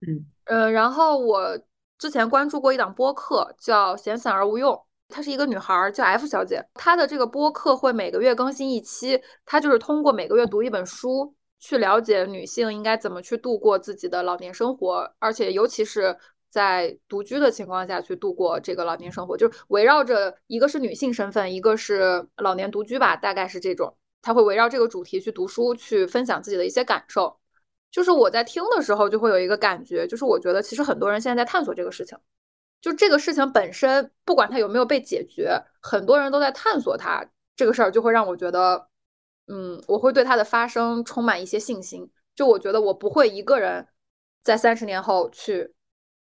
嗯，呃，然后我之前关注过一档播客叫《闲散而无用》，她是一个女孩叫 F 小姐，她的这个播客会每个月更新一期，她就是通过每个月读一本书去了解女性应该怎么去度过自己的老年生活，而且尤其是。在独居的情况下去度过这个老年生活，就是围绕着一个是女性身份，一个是老年独居吧，大概是这种。他会围绕这个主题去读书，去分享自己的一些感受。就是我在听的时候就会有一个感觉，就是我觉得其实很多人现在在探索这个事情，就这个事情本身，不管它有没有被解决，很多人都在探索它这个事儿，就会让我觉得，嗯，我会对它的发生充满一些信心。就我觉得我不会一个人在三十年后去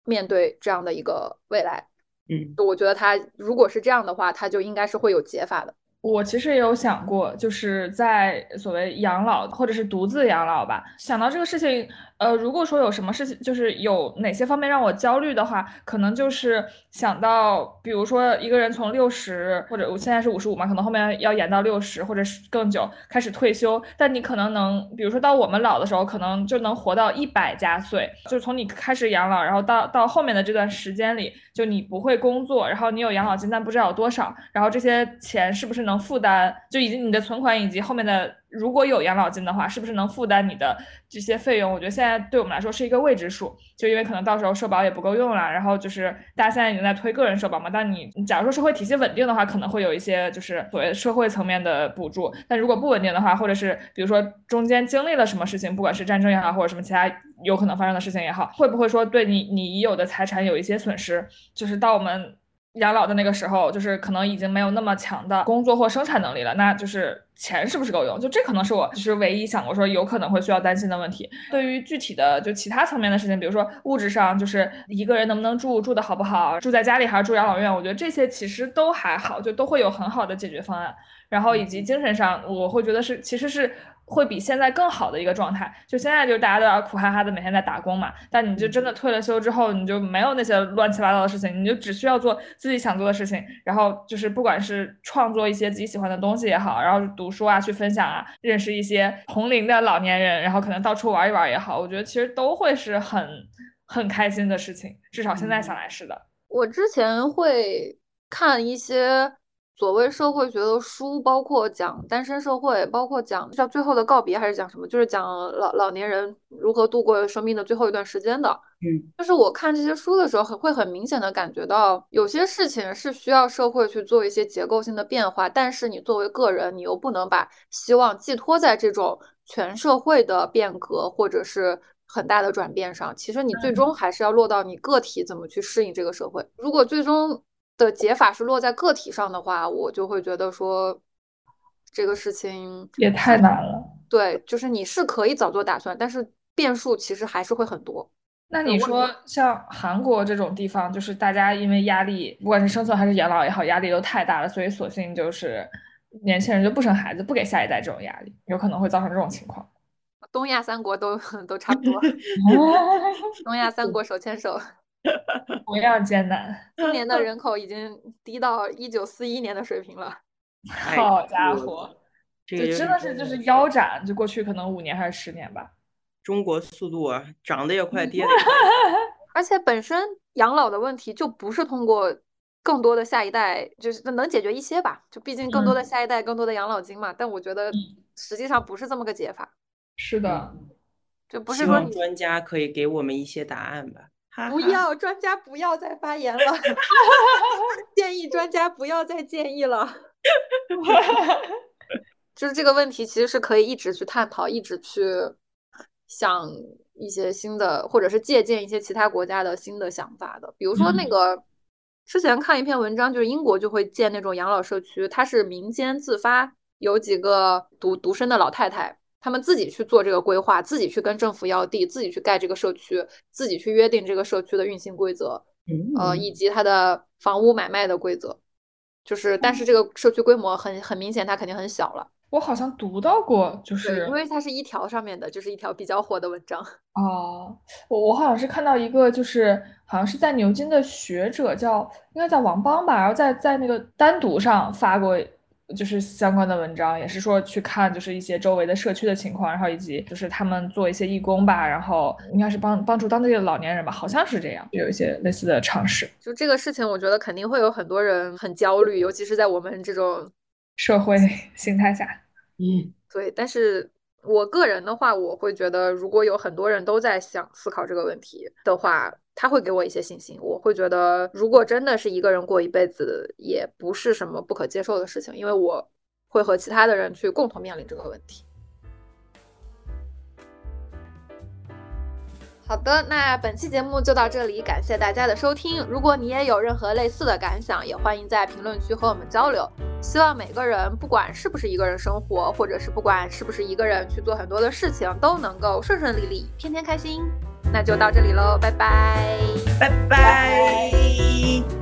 面对这样的一个未来。嗯，我觉得他如果是这样的话，他就应该是会有解法的。我其实也有想过，就是在所谓养老或者是独自养老吧，想到这个事情，呃，如果说有什么事情，就是有哪些方面让我焦虑的话，可能就是想到，比如说一个人从六十或者我现在是五十五嘛，可能后面要延到六十或者是更久开始退休，但你可能能，比如说到我们老的时候，可能就能活到一百加岁，就是从你开始养老，然后到到后面的这段时间里，就你不会工作，然后你有养老金，但不知道有多少，然后这些钱是不是能。负担就以及你的存款以及后面的如果有养老金的话，是不是能负担你的这些费用？我觉得现在对我们来说是一个未知数，就因为可能到时候社保也不够用了。然后就是大家现在已经在推个人社保嘛，但你假如说社会体系稳定的话，可能会有一些就是所谓社会层面的补助。但如果不稳定的话，或者是比如说中间经历了什么事情，不管是战争也好，或者什么其他有可能发生的事情也好，会不会说对你你已有的财产有一些损失？就是到我们。养老的那个时候，就是可能已经没有那么强的工作或生产能力了，那就是钱是不是够用？就这可能是我就是唯一想过说有可能会需要担心的问题。对于具体的就其他层面的事情，比如说物质上，就是一个人能不能住，住的好不好，住在家里还是住养老院，我觉得这些其实都还好，就都会有很好的解决方案。然后以及精神上，我会觉得是其实是。会比现在更好的一个状态，就现在就是大家都要苦哈哈的每天在打工嘛，但你就真的退了休之后，你就没有那些乱七八糟的事情，你就只需要做自己想做的事情，然后就是不管是创作一些自己喜欢的东西也好，然后读书啊，去分享啊，认识一些同龄的老年人，然后可能到处玩一玩也好，我觉得其实都会是很很开心的事情，至少现在想来是的。我之前会看一些。所谓社会学的书，包括讲单身社会，包括讲叫最后的告别，还是讲什么？就是讲老老年人如何度过生命的最后一段时间的。嗯，就是我看这些书的时候，很会很明显的感觉到，有些事情是需要社会去做一些结构性的变化，但是你作为个人，你又不能把希望寄托在这种全社会的变革或者是很大的转变上。其实你最终还是要落到你个体怎么去适应这个社会。如果最终。的解法是落在个体上的话，我就会觉得说这个事情也太难了。对，就是你是可以早做打算，但是变数其实还是会很多。那你说像韩国这种地方，就是大家因为压力，不管是生存还是养老也好，压力都太大了，所以索性就是年轻人就不生孩子，不给下一代这种压力，有可能会造成这种情况。东亚三国都 都差不多 东亚三国手牵手。同样艰难。今年的人 口已经低到一九四一年的水平了。好家伙，这真的是就是腰斩。就过去可能五年还是十年吧。中国速度啊，涨得也快，跌得也快。而且本身养老的问题就不是通过更多的下一代，就是能解决一些吧。就毕竟更多的下一代，更多的养老金嘛。但我觉得实际上不是这么个解法。是的，就不是说专家可以给我们一些答案吧。不要专家不要再发言了，建议专家不要再建议了。就是这个问题其实是可以一直去探讨，一直去想一些新的，或者是借鉴一些其他国家的新的想法的。比如说那个之前看一篇文章，就是英国就会建那种养老社区，它是民间自发，有几个独独身的老太太。他们自己去做这个规划，自己去跟政府要地，自己去盖这个社区，自己去约定这个社区的运行规则，呃，以及它的房屋买卖的规则。就是，但是这个社区规模很很明显，它肯定很小了。我好像读到过，就是因为它是一条上面的，就是一条比较火的文章。哦，我我好像是看到一个，就是好像是在牛津的学者叫应该叫王邦吧，然后在在那个单独上发过。就是相关的文章，也是说去看，就是一些周围的社区的情况，然后以及就是他们做一些义工吧，然后应该是帮帮助当地的老年人吧，好像是这样，有一些类似的尝试。就这个事情，我觉得肯定会有很多人很焦虑，尤其是在我们这种 社会心态下。嗯，对。但是我个人的话，我会觉得，如果有很多人都在想思考这个问题的话。他会给我一些信心，我会觉得，如果真的是一个人过一辈子，也不是什么不可接受的事情，因为我会和其他的人去共同面临这个问题。好的，那本期节目就到这里，感谢大家的收听。如果你也有任何类似的感想，也欢迎在评论区和我们交流。希望每个人，不管是不是一个人生活，或者是不管是不是一个人去做很多的事情，都能够顺顺利利，天天开心。那就到这里喽，拜拜，拜拜。